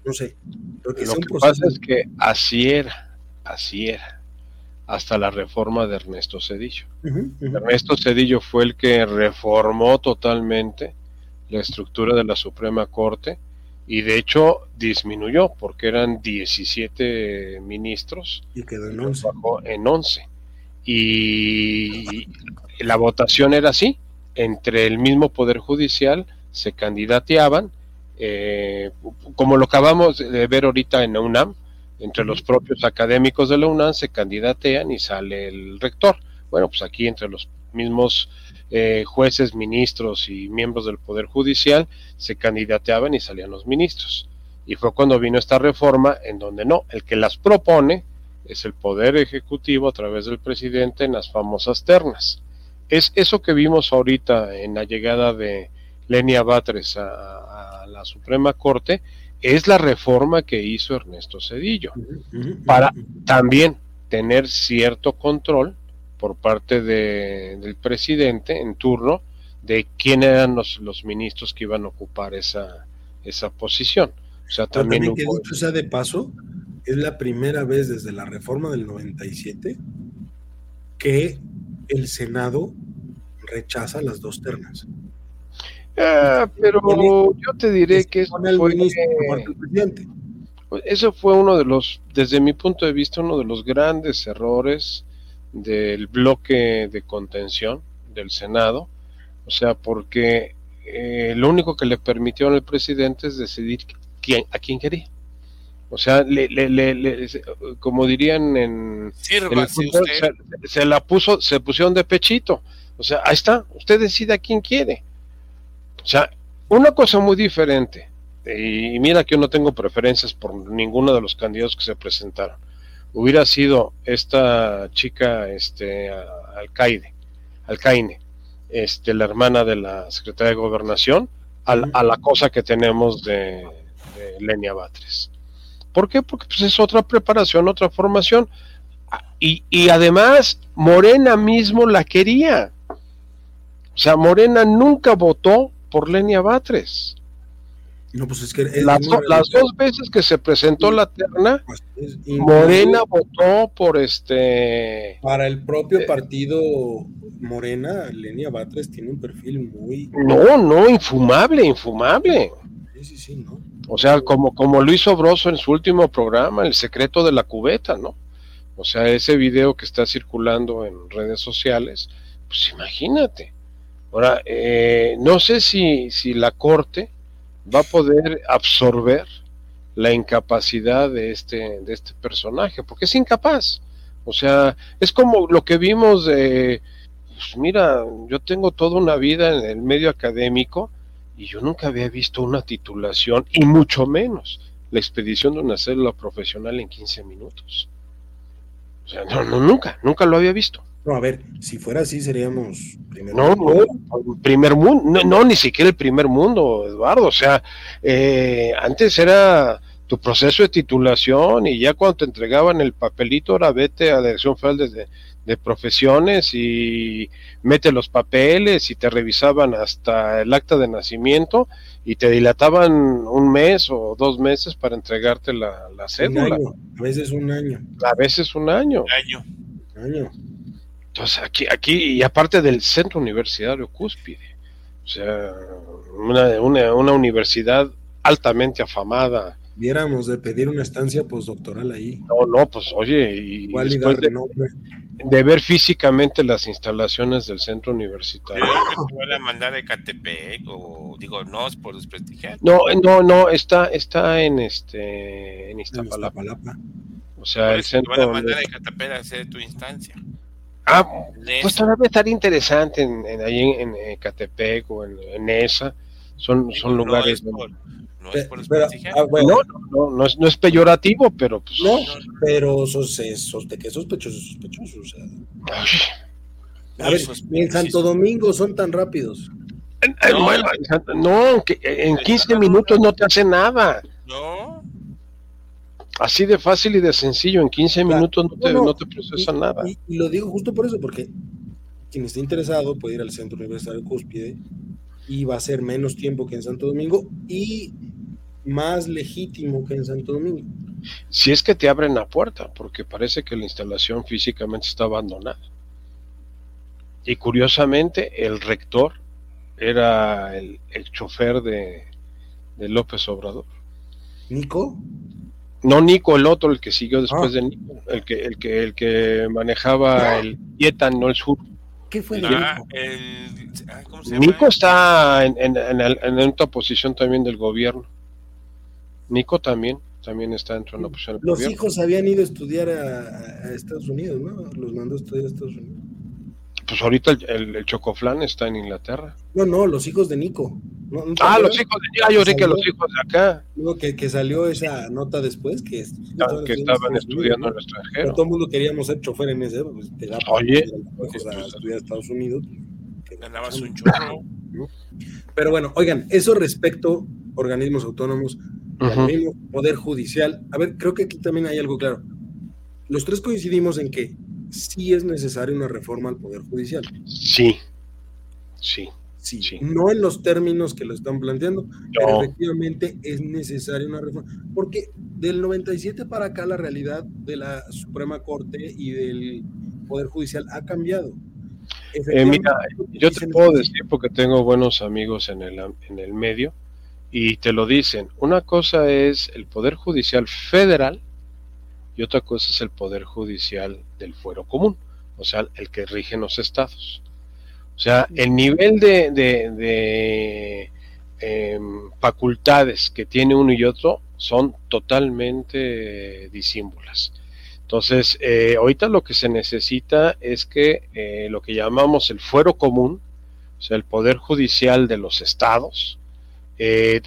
no sé. Lo que, pasa es que así era, así era, hasta la reforma de Ernesto Cedillo. Ernesto Cedillo fue el que reformó totalmente la estructura de la Suprema Corte y de hecho disminuyó porque eran 17 ministros y quedó en 11. en 11. Y la votación era así, entre el mismo Poder Judicial, se candidateaban, eh, como lo acabamos de ver ahorita en la UNAM, entre los propios académicos de la UNAM se candidatean y sale el rector. Bueno, pues aquí entre los mismos eh, jueces, ministros y miembros del Poder Judicial se candidateaban y salían los ministros. Y fue cuando vino esta reforma en donde no, el que las propone es el Poder Ejecutivo a través del presidente en las famosas ternas. Es eso que vimos ahorita en la llegada de, Lenia Batres a, la Suprema Corte, es la reforma que hizo Ernesto Cedillo, para también tener cierto control por parte del presidente en turno de quién eran los, los, ministros que iban a ocupar esa, esa posición. O sea, también, también que dicho sea de paso, es la primera vez desde la reforma del 97 que el Senado rechaza las dos ternas. Ah, pero yo te diré que eso fue, eso fue uno de los, desde mi punto de vista, uno de los grandes errores del bloque de contención del Senado, o sea, porque eh, lo único que le permitió al presidente es decidir quién, a quién quería. O sea, le, le, como dirían en, se, la puso, se pusieron de pechito. O sea, ahí está, usted decide a quién quiere. O sea, una cosa muy diferente, y mira que yo no tengo preferencias por ninguno de los candidatos que se presentaron. hubiera sido esta chica, este, Alcaide, Alcaine, este, la hermana de la secretaria de Gobernación, a, la cosa que tenemos de, Lenia Batres. ¿Por qué? Porque pues, es otra preparación, otra formación. Y, y además, Morena mismo la quería. O sea, Morena nunca votó por Lenia Batres. No, pues es que las, dos veces que se presentó la terna, pues Morena votó por este. Para el propio eh, partido Morena, Lenia Batres tiene un perfil muy. No, no, infumable, infumable. Sí, sí, sí, ¿no? O sea, como, como lo hizo Broso en su último programa, El secreto de la cubeta, ¿no? O sea, ese video que está circulando en redes sociales, pues imagínate. Ahora, eh, no sé si, si la Corte va a poder absorber la incapacidad de este, de este personaje, porque es incapaz. O sea, es como lo que vimos de, pues mira, yo tengo toda una vida en el medio académico y yo nunca había visto una titulación, y mucho menos la expedición de una célula profesional en 15 minutos. O sea, no, no, nunca, nunca lo había visto. No, a ver, si fuera así seríamos primer no, mundo. No, primer mundo, no, ni siquiera el primer mundo, Eduardo. O sea, eh, antes era tu proceso de titulación y ya cuando te entregaban el papelito, ahora vete a la Dirección Federal de, de Profesiones y mete los papeles y te revisaban hasta el acta de nacimiento y te dilataban un mes o dos meses para entregarte la, la cédula. a veces un año. A veces un año. Año. Año. Entonces, aquí, aquí, y aparte del centro universitario cúspide, o sea, una, una, una universidad altamente afamada. Viéramos de pedir una estancia postdoctoral ahí. No, no, pues oye, y después de, de, ver físicamente las instalaciones del centro universitario. ¿Te a mandar de Catepec o digo, no es por desprestigiar? No, no, no, está, está en este, en Iztapalapa. O sea, el centro. Te van a mandar de Catepec a hacer tu instancia. Ah, pues todavía estaría interesante en, ahí en, Catepec o en, esa. Son, son lugares. No es por, no, ah, no, no, es, no es peyorativo, pero pues. No, pero sos, sos, de qué sospechoso, sospechoso. O sea. A ver, en Santo Domingo son tan rápidos. No, que en 15 minutos no te hace nada. No. Así de fácil y de sencillo, en 15 minutos no te, no, te nada. Y, lo digo justo por eso, porque quien esté interesado puede ir al Centro Universitario Cúspide y va a ser menos tiempo que en Santo Domingo y más legítimo que en Santo Domingo. Si es que te abren la puerta, porque parece que la instalación físicamente está abandonada. Y curiosamente, el rector era el, chofer de, de López Obrador. ¿Nico? No Nico, el otro, el que siguió después ah. de Nico, el que, el que, el que manejaba el Yetan, no el sur. ¿Qué fue ah, Nico está en, en, en, otra posición también del gobierno. Nico también, también está dentro de la posición del Los hijos habían ido a estudiar a, a, Estados Unidos, ¿no? Los mandó a estudiar a Estados Unidos. Pues ahorita el, el, Chocoflan está en Inglaterra. No, no, los hijos de Nico. ah, los hijos de Nico. Ah, yo que los hijos de acá. Digo que, que salió esa nota después que, ah, que estaban estudiando en el extranjero. todo el mundo queríamos ser chofer en ese, pues te da Oye, para estudiar a Estados Unidos. Ganabas un chorro. Pero bueno, oigan, eso respecto a organismos autónomos, uh poder judicial. A ver, creo que aquí también hay algo claro. Los tres coincidimos en que sí es necesaria una reforma al Poder Judicial. Sí, sí. Sí, no en los términos que lo están planteando, pero efectivamente es necesaria una reforma, porque del 97 para acá la realidad de la Suprema Corte y del Poder Judicial ha cambiado. Eh, mira, yo te puedo decir porque tengo buenos amigos en el, en el medio y te lo dicen. Una cosa es el Poder Judicial Federal y otra cosa es el poder judicial del fuero común, o sea, el que rige los estados. O sea, el nivel de, de, em, facultades que tiene uno y otro son totalmente disímbolas. Entonces, eh, ahorita lo que se necesita es que eh, lo que llamamos el fuero común, o sea, el poder judicial de los estados, eh,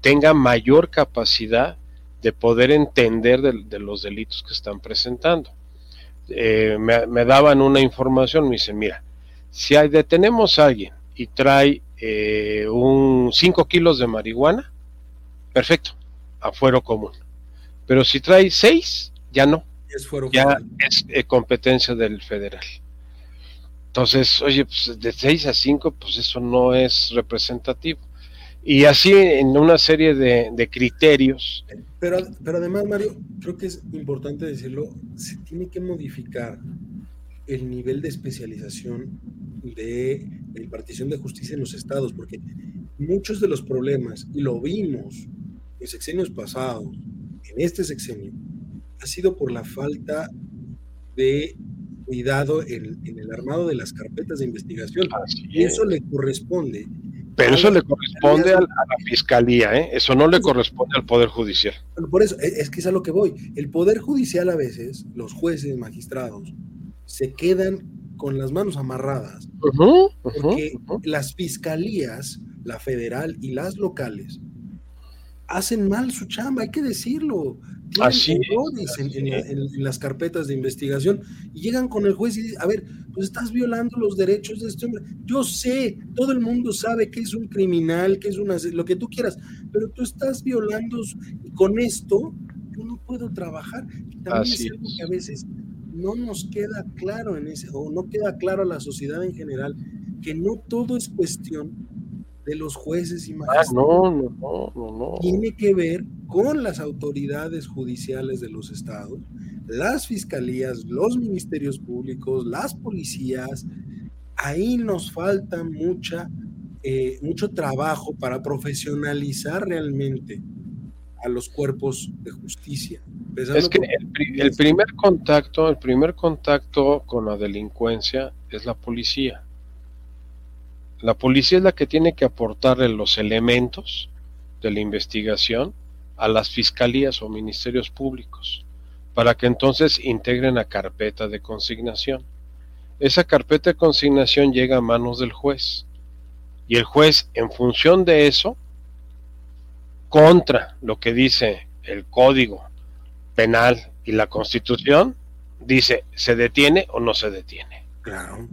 tenga mayor capacidad de poder entender de, los delitos que están presentando. Eh, me, daban una información, me dicen, mira, si hay, detenemos a alguien y trae eh, un 5 kilos de marihuana, perfecto, a fuero común. Pero si trae 6, ya no. ya es eh, competencia del federal. Entonces, oye, pues de 6 a 5, pues eso no es representativo. Y así en una serie de, criterios. Pero, pero además, Mario, creo que es importante decirlo, se tiene que modificar el nivel de especialización de la impartición de justicia en los estados, porque muchos de los problemas, y lo vimos en sexenios pasados, en este sexenio, ha sido por la falta de cuidado en, el armado de las carpetas de investigación. y Eso le corresponde pero eso le corresponde a, la fiscalía, ¿eh? eso no le corresponde al Poder Judicial. Por eso, es que es a lo que voy. El Poder Judicial a veces, los jueces, magistrados, se quedan con las manos amarradas, porque las fiscalías, la federal y las locales, hacen mal su chamba, hay que decirlo. Así errores en, las carpetas de investigación y llegan con el juez y dicen, a ver, pues estás violando los derechos de este hombre. Yo sé, todo el mundo sabe que es un criminal, que es una, lo que tú quieras, pero tú estás violando y con esto yo no puedo trabajar. también es algo que a veces no nos queda claro en ese, o no queda claro a la sociedad en general, que no todo es cuestión de los jueces y ah, magistrados. no, no, no, no, Tiene que ver con las autoridades judiciales de los estados, las fiscalías, los ministerios públicos, las policías. Ahí nos falta mucha, eh, mucho trabajo para profesionalizar realmente a los cuerpos de justicia. Es que el, primer contacto, el primer contacto con la delincuencia es la policía. La policía es la que tiene que aportarle los elementos de la investigación a las fiscalías o ministerios públicos para que entonces integren la carpeta de consignación. Esa carpeta de consignación llega a manos del juez y el juez en función de eso, contra lo que dice el código penal y la constitución, dice, ¿se detiene o no se detiene? Claro.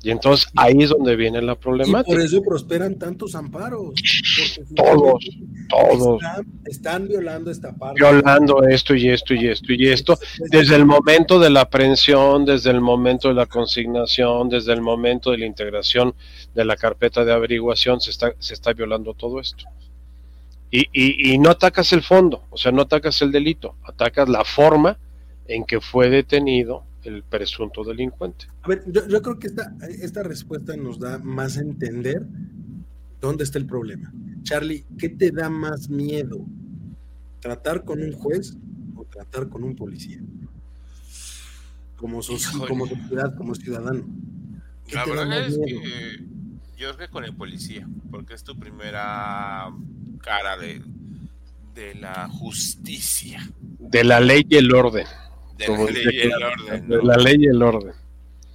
Y entonces ahí es donde viene la problemática. Y por eso prosperan tantos amparos. Todos, todos. Están, violando esta parte. Violando esto y esto y esto y esto. Desde el momento de la aprehensión, desde el momento de la consignación, desde el momento de la integración de la carpeta de averiguación, se está, se está violando todo esto. Y, y, y no atacas el fondo, o sea, no atacas el delito, atacas la forma en que fue detenido el presunto delincuente. A ver, yo, creo que esta, esta respuesta nos da más a entender dónde está el problema. Charlie, ¿qué te da más miedo? ¿Tratar con un juez o tratar con un policía? Como, como sociedad, como ciudadano. La verdad es que yo creo que con el policía, porque es tu primera cara de, de la justicia. De la ley y el orden. De la ley y el orden. De la ley y el orden.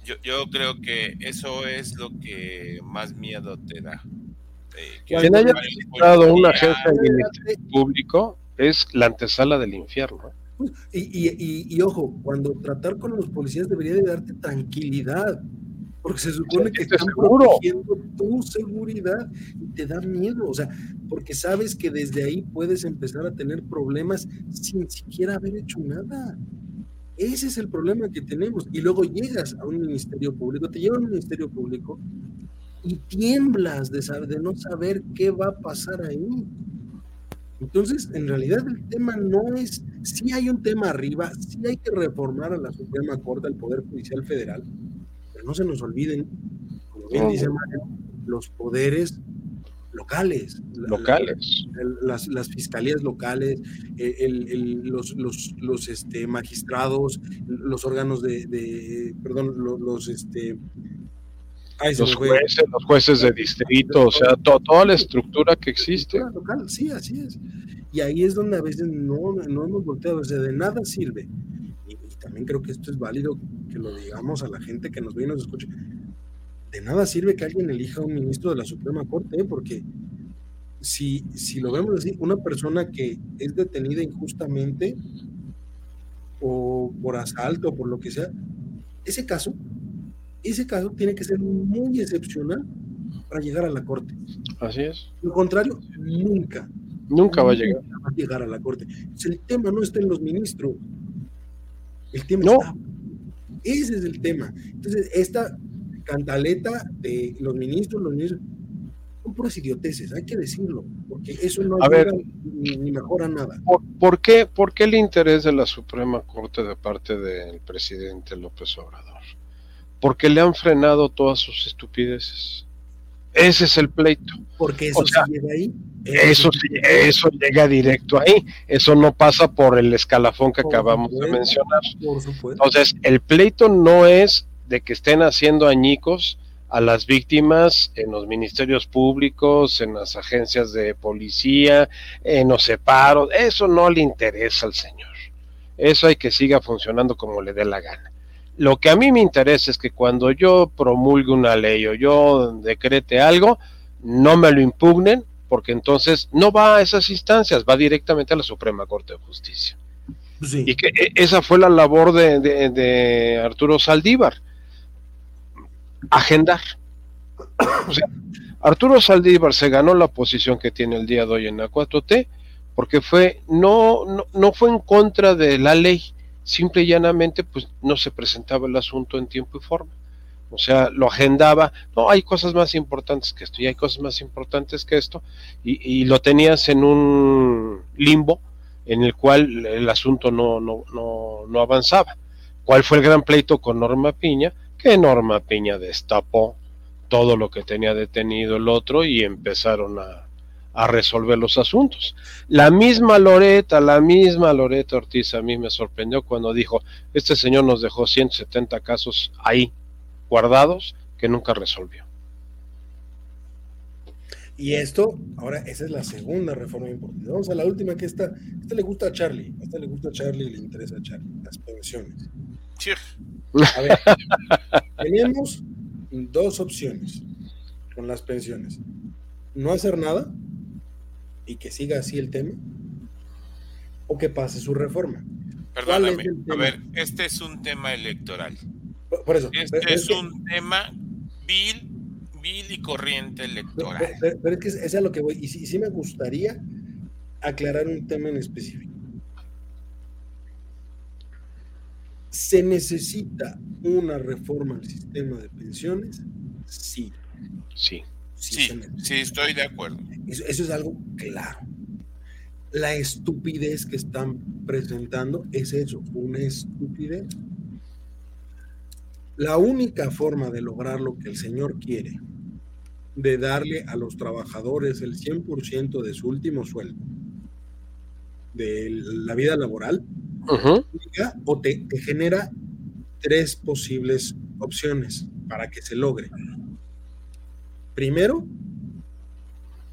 Yo, yo, creo que eso es lo que más miedo te da. Eh, Quien haya visitado una agencia de público es la antesala del infierno. Y, y, y, ojo, cuando tratar con los policías debería de darte tranquilidad, porque se supone que están protegiendo tu seguridad y te da miedo, o sea, porque sabes que desde ahí puedes empezar a tener problemas sin siquiera haber hecho nada. Ese es el problema que tenemos. Y luego llegas a un ministerio público, te lleva a un ministerio público y tiemblas de, saber, de no saber qué va a pasar ahí. Entonces, en realidad el tema no es, si hay un tema arriba, si hay que reformar a la Suprema Corte, al Poder Judicial Federal, pero no se nos olviden, como bien dice Mario, los poderes locales. Locales. las, las, fiscalías locales, el, los, los, los este, magistrados, los órganos de, perdón, los, este... los, jueces, los jueces de distrito, o sea, toda la estructura que existe. Local, sí, así es. Y ahí es donde a veces no, no hemos volteado, o sea, de nada sirve. Y, también creo que esto es válido que lo digamos a la gente que nos ve y nos escucha de nada sirve que alguien elija a un ministro de la Suprema Corte, ¿eh? porque si, si lo vemos así, una persona que es detenida injustamente o por asalto o por lo que sea, ese caso, ese caso tiene que ser muy excepcional para llegar a la corte. Así es. Lo contrario, nunca. Nunca va a llegar. Va a llegar a la corte. el tema no está en los ministros. El tema no. está. Ese es el tema. Entonces, esta cantaleta de los ministros, los ministros, son puras idioteces, hay que decirlo, porque eso no ayuda ni, mejora nada. ¿por, qué, ¿Por qué el interés de la Suprema Corte de parte del presidente López Obrador? Porque le han frenado todas sus estupideces. Ese es el pleito. Porque eso llega ahí. Eso, eso llega directo ahí. Eso no pasa por el escalafón que acabamos de mencionar. Por. Entonces, el pleito no es de que estén haciendo añicos a las víctimas en los ministerios públicos, en las agencias de policía, en los separos. Eso no le interesa al señor. Eso hay que siga funcionando como le dé la gana. Lo que a mí me interesa es que cuando yo promulgue una ley o yo decrete algo, no me lo impugnen, porque entonces no va a esas instancias, va directamente a la Suprema Corte de Justicia. Y que e, esa fue la labor de, de Arturo Saldívar, agendar. O sea, Arturo Saldívar se ganó la posición que tiene el día de hoy en la 4T porque fue no, no, no fue en contra de la ley, simple y llanamente pues no se presentaba el asunto en tiempo y forma. O sea, lo agendaba, no, hay cosas más importantes que esto y hay cosas más importantes que esto, y, lo tenías en un limbo en el cual el asunto no, no, no, no avanzaba. ¿Cuál fue el gran pleito con Norma Piña? Que Norma Piña destapó todo lo que tenía detenido el otro y empezaron a, a resolver los asuntos. La misma Loreta, la misma Loreta Ortiz a mí me sorprendió cuando dijo, este señor nos dejó 170 casos ahí guardados que nunca resolvió. Y esto, ahora, esa es la segunda reforma importante. Vamos a la última que esta, esta le gusta a Charlie, esta le gusta a Charlie y le interesa a Charlie, las pensiones. A ver, tenemos dos opciones con las pensiones. No hacer nada, y que siga así el tema o que pase su reforma. Perdóname, a ver, este es un tema electoral. Por, eso. Este es, un tema vil, vil y corriente electoral. Pero, es que es a lo que voy, y sí, sí me gustaría aclarar un tema en específico. ¿Se necesita una reforma al sistema de pensiones? Sí. Sí. Sí, sí, estoy de acuerdo. Eso, es algo claro. La estupidez que están presentando es eso, una estupidez. La única forma de lograr lo que el Señor quiere, de darle a los trabajadores el 100% de su último sueldo, de la vida laboral, o te genera tres posibles opciones para que se logre. Primero,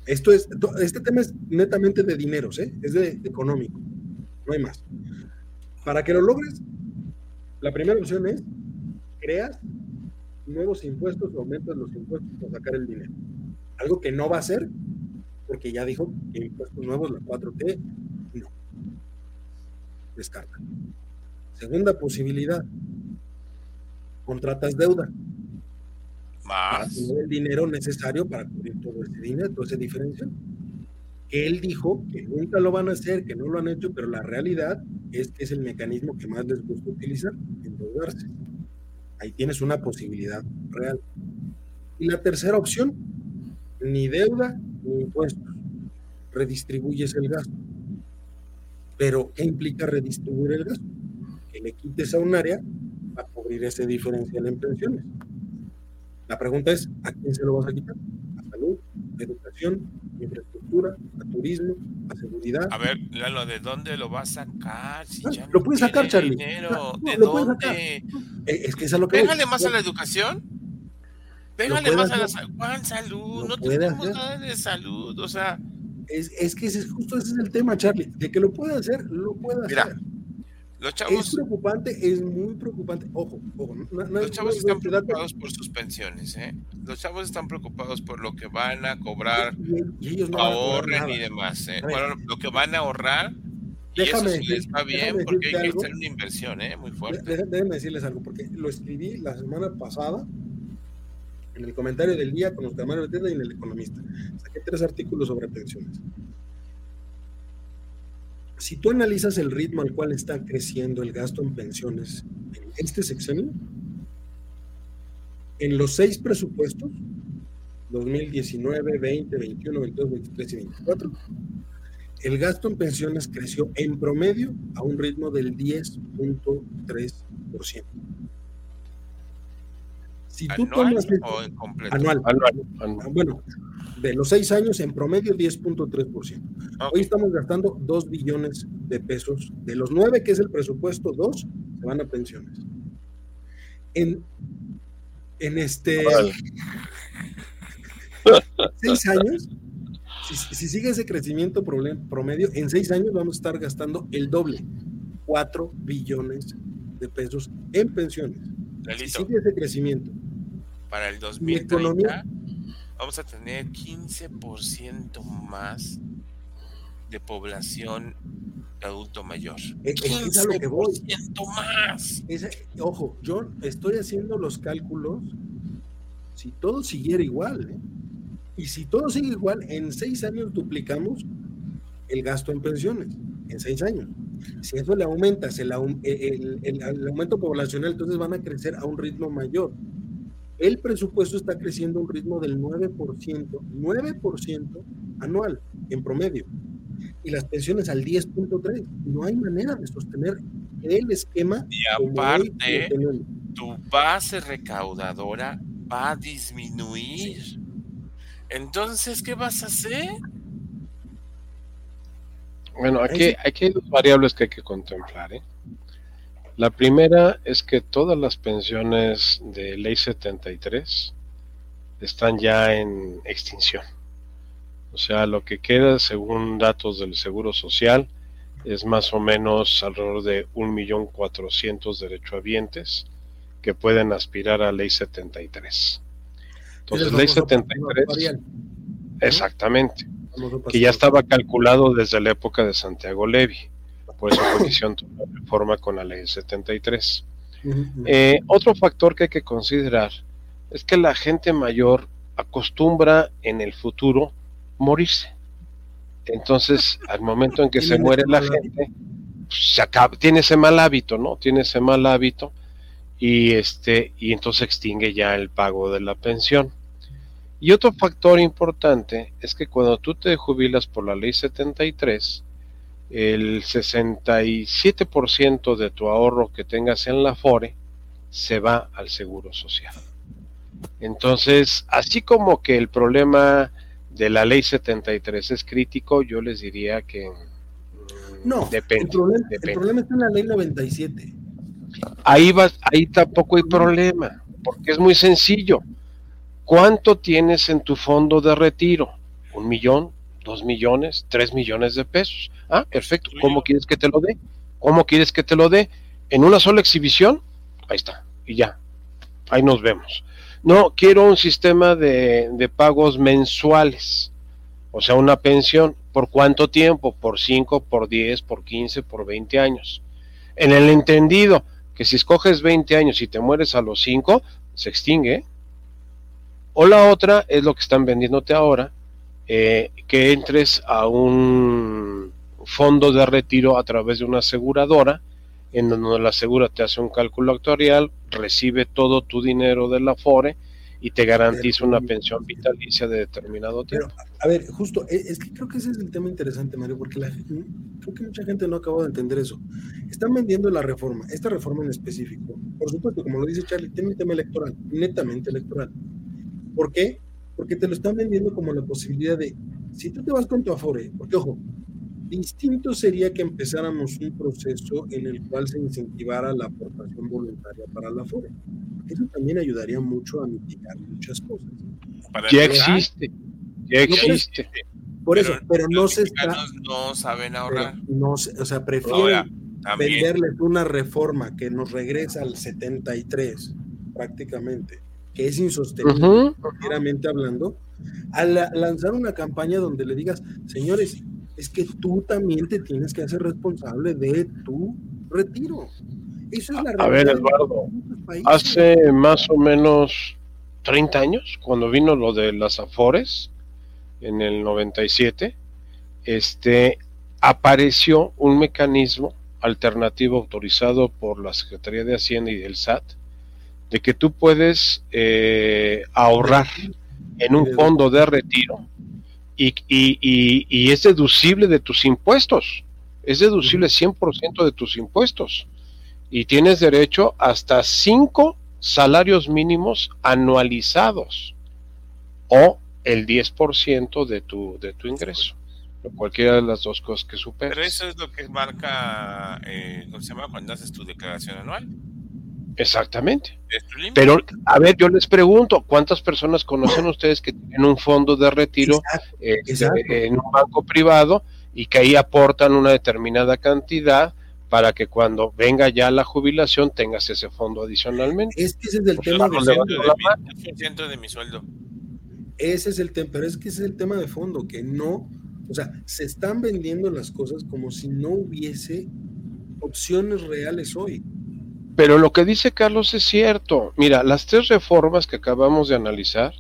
esto es, este tema es netamente de dineros, ¿eh? es de, económico, no hay más. Para que lo logres, la primera opción es creas nuevos impuestos o aumentas los impuestos para sacar el dinero. Algo que no va a hacer, porque ya dijo que impuestos nuevos, la 4T, no. Descarta. Segunda posibilidad, contratas deuda para tener el dinero necesario para cubrir todo ese dinero, toda esa diferencia. Él dijo que nunca lo van a hacer, que no lo han hecho, pero la realidad es que es el mecanismo que más les gusta utilizar, endeudarse. Ahí tienes una posibilidad real. Y la tercera opción, ni deuda ni impuestos. Redistribuyes el gasto. Pero, ¿qué implica redistribuir el gasto? Que le quites a un área para cubrir ese diferencial en pensiones. La pregunta es, ¿a quién se lo vas a quitar? ¿A salud, a educación, a infraestructura, a turismo, a seguridad? A ver, Lalo, ¿de dónde lo vas a sacar? Si ah, lo puedes sacar, Charlie. ¿De dónde? Eh, es que es a lo que Pégale más a la educación. Pégale más a la salud. no tenemos nada de salud. O sea. Es, es que ese, justo ese es el tema, Charlie. De que lo puede hacer, lo puede hacer. Los chavos, es preocupante, es muy preocupante. Ojo, ojo. No, no, los chavos están preocupados por sus pensiones, ¿eh? Los chavos están preocupados por lo que van a cobrar, y, y ellos no ahorren y demás. ¿eh? Bueno, lo que van a ahorrar, y eso sí les va bien porque hay que hacer una inversión, ¿eh? Muy fuerte. Déjenme decirles algo, porque lo escribí la semana pasada en el comentario del día con los Mario Beteta y en el Economista. Saqué tres artículos sobre pensiones. Si tú analizas el ritmo al cual está creciendo el gasto en pensiones en este sexenio, en los seis presupuestos, 2019, 20, 21, 22, 23 y 24, el gasto en pensiones creció en promedio a un ritmo del 10.3%. Si tú ¿Anual tomas o en completo? anual, Anual, anual. bueno, de los seis años en promedio 10.3%. Ok. Hoy estamos gastando 2 billones de pesos. De los 9 que es el presupuesto, 2 se van a pensiones. En, en este seis años, si, si sigue ese crecimiento promedio, en seis años vamos a estar gastando el doble, 4 billones de pesos en pensiones. Si sigue ese crecimiento, para el mi 2030 economía- vamos a tener 15% más de población adulto mayor. eh, eh, es a lo que voy. 15% más. Ojo, yo estoy haciendo los cálculos si todo siguiera igual. ¿eh? Y si todo sigue igual, en seis años duplicamos el gasto en pensiones. En seis años. Si eso le aumentas el, aum- el- el- el aumento poblacional, entonces van a crecer a un ritmo mayor. El presupuesto está creciendo a un ritmo del 9%, 9% anual en promedio. Y las pensiones al 10.3%. No hay manera de sostener el esquema Y como hoy aparte, tu base recaudadora va a disminuir. Entonces, ¿qué vas a hacer? Bueno, aquí, aquí hay dos variables que hay que contemplar. ¿eh? La primera es que todas las pensiones de ley 73 están ya en extinción. O sea, lo que queda, según datos del Seguro Social, es más o menos alrededor de 1.400.000 derechohabientes que pueden aspirar a ley 73. Entonces, ley famoso 73, actuarial, exactamente que ya estaba calculado desde la época de Santiago Levy. Por hicieron toda la reforma con la ley 73. Ujú, ujú. Eh, otro factor que hay que considerar es que la gente mayor acostumbra en el futuro morirse. Entonces, al momento en que se muere la gente, pues, se acaba, tiene ese mal hábito, ¿no? Tiene ese mal hábito y este y entonces extingue ya el pago de la pensión. Y otro factor importante es que cuando tú te jubilas por la ley 73, el 67% de tu ahorro que tengas en la FORE se va al seguro social. Entonces, así como que el problema de la ley 73 es crítico, yo les diría que mm, No, depende. el, problema, el problema está en la ley 97. Ahí va, ahí tampoco hay problema, porque es muy sencillo. ¿Cuánto tienes en tu fondo de retiro? ¿Un millón? ¿Dos millones? ¿Tres millones de pesos? Ah, perfecto. ¿Cómo quieres que te lo dé? ¿Cómo quieres que te lo dé? ¿En una sola exhibición? Ahí está. Y ya. Ahí nos vemos. No, quiero un sistema de, de pagos mensuales. O sea, una pensión. ¿Por cuánto tiempo? Por 5, por 10, por 15, por 20 años. En el entendido que si escoges 20 años y te mueres a los 5, se extingue. O la otra es lo que están vendiéndote ahora, eh, que entres a un fondo de retiro a través de una aseguradora, en donde la asegura te hace un cálculo actuarial, recibe todo tu dinero de la FORE y te garantiza una pensión vitalicia de determinado Pero, tiempo. a ver, justo, e- es que creo que ese es el tema interesante, Mario, porque la, creo que mucha gente no acaba de entender eso. Están vendiendo la reforma, esta reforma en específico. Por supuesto, como lo dice Charlie, tiene un tema electoral, netamente electoral. ¿Por qué? Porque te lo están vendiendo como la posibilidad de, si tú te vas con tu Afore, porque ojo, distinto sería que empezáramos un proceso en el cual se incentivara la aportación voluntaria para la Afore. Eso también ayudaría mucho a mitigar muchas cosas. Para Ya existe, ya No, pero existe. Por eso, pero no los se está, no saben pero ahorrar. no o sea, prefieren Ahora, venderles una reforma que nos regresa al 73 prácticamente, que es insostenible, uh hablando, al lanzar una campaña donde le digas, señores, es que tú también te tienes que hacer responsable de tu retiro. Eso es la A ver, Eduardo, hace más o menos 30 años, cuando vino lo de las Afores, en el 97, este, apareció un mecanismo alternativo autorizado por la Secretaría de Hacienda y del SAT, de que tú puedes eh, ahorrar en un fondo de retiro y, y, es deducible de tus impuestos, es deducible 100% de tus impuestos y tienes derecho hasta cinco salarios mínimos anualizados o el 10% de tu, de tu ingreso. Cualquiera de las dos cosas que superes. Pero eso es lo que marca, eh, ¿cómo se llama? Cuando haces tu declaración anual. Exactamente. Pero, a ver, yo les pregunto, ¿cuántas personas conocen ustedes que tienen un fondo de retiro este, en un banco privado y que ahí aportan una determinada cantidad para que cuando venga ya la jubilación tengas ese fondo adicionalmente? Es que ese es el tema de, de, de mi sueldo. Ese es el tema, pero es que ese es el tema de fondo, que no, o sea, se están vendiendo las cosas como si no hubiese opciones reales hoy. Pero lo que dice Carlos es cierto. Mira, las tres reformas que acabamos de analizar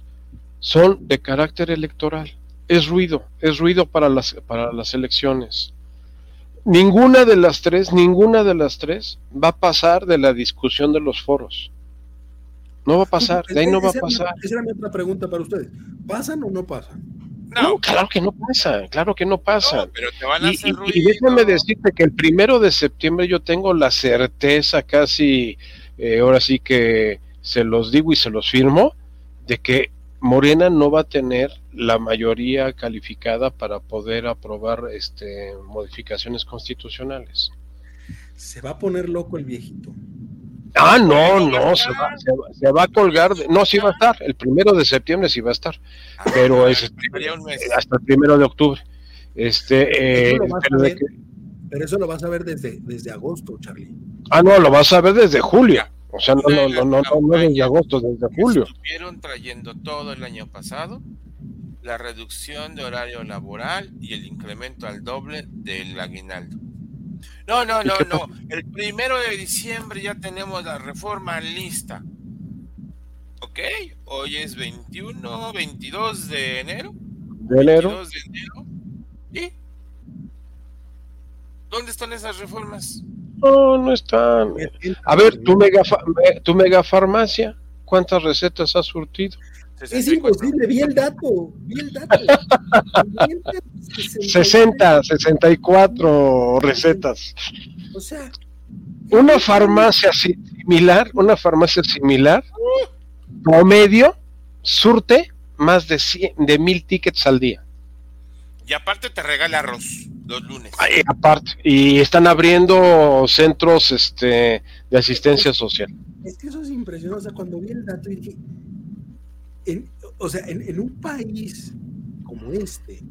son de carácter electoral. Es ruido, es ruido para las, para las elecciones. Ninguna de las tres, ninguna de las tres va a pasar de la discusión de los foros. No va a pasar, de ahí no va a pasar. Esa era mi otra pregunta para ustedes. ¿Pasan o no pasan? No, claro que no pasa, claro que no pasa. pero te van a hacer y, y, déjame decirte que el primero de septiembre yo tengo la certeza casi, eh, ahora sí que se los digo y se los firmo, de que Morena no va a tener la mayoría calificada para poder aprobar este modificaciones constitucionales. Se va a poner loco el viejito. Ah, no, no, se va, se va, a colgar. no, sí va a estar. El primero de septiembre sí va a estar. Ah, pero es hasta el primero de octubre. Este, eh, pero, eso lo vas a ver desde, desde agosto, Charlie. Ah, no, lo vas a ver desde julio. O sea, no, no, no, no, no, desde agosto, desde julio. Estuvieron trayendo todo el año pasado la reducción de horario laboral y el incremento al doble del aguinaldo. No, no, no, no. El primero de diciembre ya tenemos la reforma lista. ¿Ok? Hoy es 21, 22 de enero. De enero. de enero. ¿Y? ¿Dónde están esas reformas? No, no están. A ver, tu mega, tu mega farmacia, ¿cuántas recetas has surtido? Es imposible, vi el dato, vi el dato. 60, 64 recetas. O sea, una farmacia similar, una farmacia similar, promedio, surte más de, de mil tickets al día. Y aparte te regala arroz los lunes. aparte, y están abriendo centros este, de asistencia social. Es que eso es impresionante. O sea, cuando vi el dato dije, o sea, en, un país como este,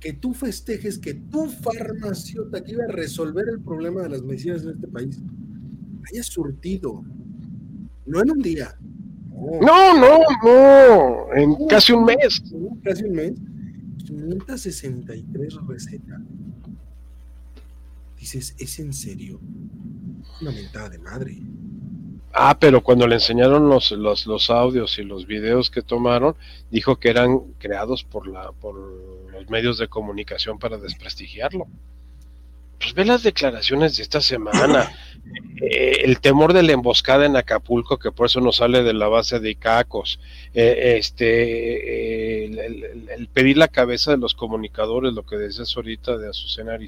que tú festejes que tu farmacéutica iba a resolver el problema de las medicinas en este país haya surtido, no en un día. No, no, no, en casi un mes. Casi un mes. 563 recetas. Dices, ¿es en serio? Una mentada de madre. Ah, pero cuando le enseñaron los, los, los, audios y los videos que tomaron, dijo que eran creados por, la, por los medios de comunicación para desprestigiarlo. Pues ve las declaraciones de esta semana. Eh, el temor de la emboscada en Acapulco, que por eso no sale de la base de Icacos. Eh, este, eh, el, pedir la cabeza de los comunicadores, lo que decías ahorita de Azucena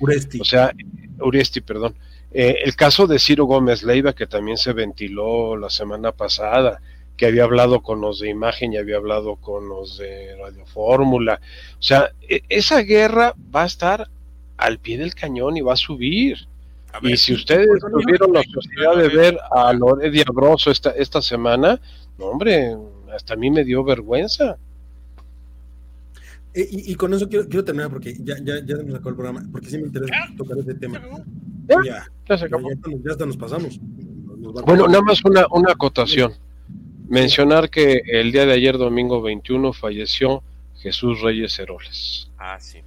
Uresti. O sea, Uresti, perdón. Eh, el caso de Ciro Gómez Leiva, que también se ventiló la semana pasada, que había hablado con los de imagen y había hablado con los de Radio Fórmula. O sea, e, esa guerra va a estar al pie del cañón y va a subir. y si ustedes tuvieron la posibilidad de ver a Loredia Broso esta, esta semana, no, hombre, hasta a mí me dio vergüenza. Eh, y, con eso quiero, quiero, terminar porque ya, ya, ya nos acabó el programa, porque sí me interesa tocar este tema. Ya, ya, se acabó. ya, hasta nos pasamos. bueno, nada más una, una acotación. Mencionar que el día de ayer, domingo 21, falleció Jesús Reyes Heroles. Ah, sí.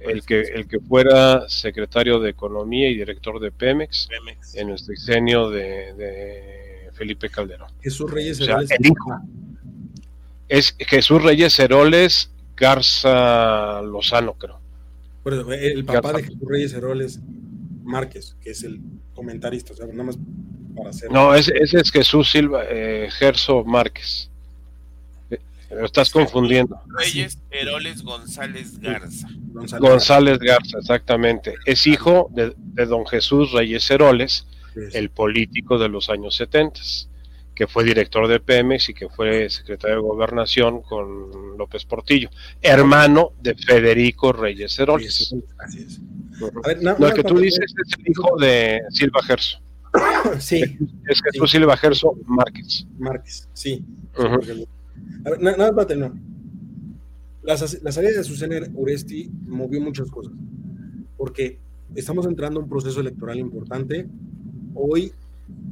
El que, el que fuera secretario de Economía y director de Pemex, en el sexenio de, Felipe Calderón. Jesús Reyes Heroles. el hijo. Es Jesús Reyes Heroles Garza Lozano, creo. el papá de Jesús Reyes Heroles Márquez, que es el comentarista, o sea, nada más para hacer. No, ese, es Jesús Silva, eh, Gerso Márquez. Eh, lo estás confundiendo. Reyes Heroles González Garza. González, Garza, exactamente. Es hijo de, don Jesús Reyes Heroles, el político de los años 70 que fue director de Pemex y que fue secretario de Gobernación con López Portillo, hermano de Federico Reyes Heroles. Así es. Lo que tú dices es el hijo de Silva Gerso. Sí. Es Jesús Silva Gerso Márquez. Márquez, sí. A ver, nada más para La, la salida de Susana Uresti movió muchas cosas. Porque estamos entrando a un proceso electoral importante. Hoy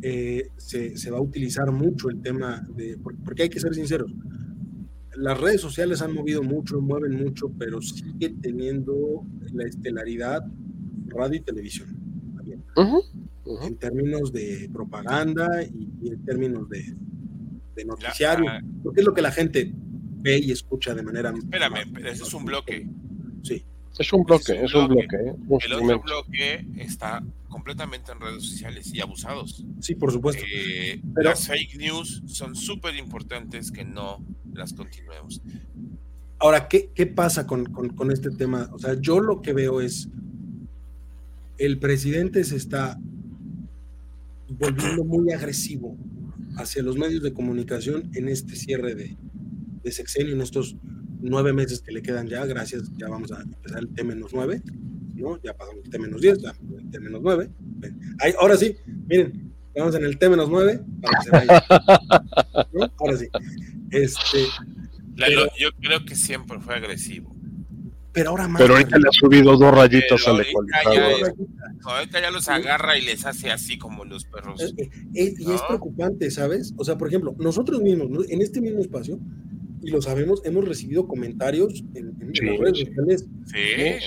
eh, se, va a utilizar mucho el tema de, porque hay que ser sinceros, las redes sociales han movido mucho, mueven mucho, pero sigue teniendo la estelaridad radio y televisión. En términos de propaganda y, en términos de, noticiario, porque es lo que la gente ve y escucha de manera... Espérame, ese es un bloque. Sí. Es un bloque, es un bloque. ¿eh? el otro bloque está completamente en redes sociales y abusados. Sí, por supuesto. Eh, las fake news son súper importantes que no las continuemos. Ahora, ¿qué, qué pasa con, con, este tema? O sea, yo lo que veo es, el presidente se está volviendo muy agresivo hacia los medios de comunicación en este cierre de, de sexenio, en estos nueve meses que le quedan ya, gracias, ya vamos a empezar el T-9, ¿no? Ya pasamos el T-10, ya el T-9. ahora sí, miren, vamos en el T-9 para que se vaya. Ahora sí. Este, yo creo que siempre fue agresivo. Pero ahora más. Pero ahorita le ha subido dos rayitos al ecualizador. Ahorita ya los agarra y les hace así como los perros. y es preocupante, ¿sabes? O sea, por ejemplo, nosotros mismos, en este mismo espacio, y lo sabemos, hemos recibido comentarios en, las redes sociales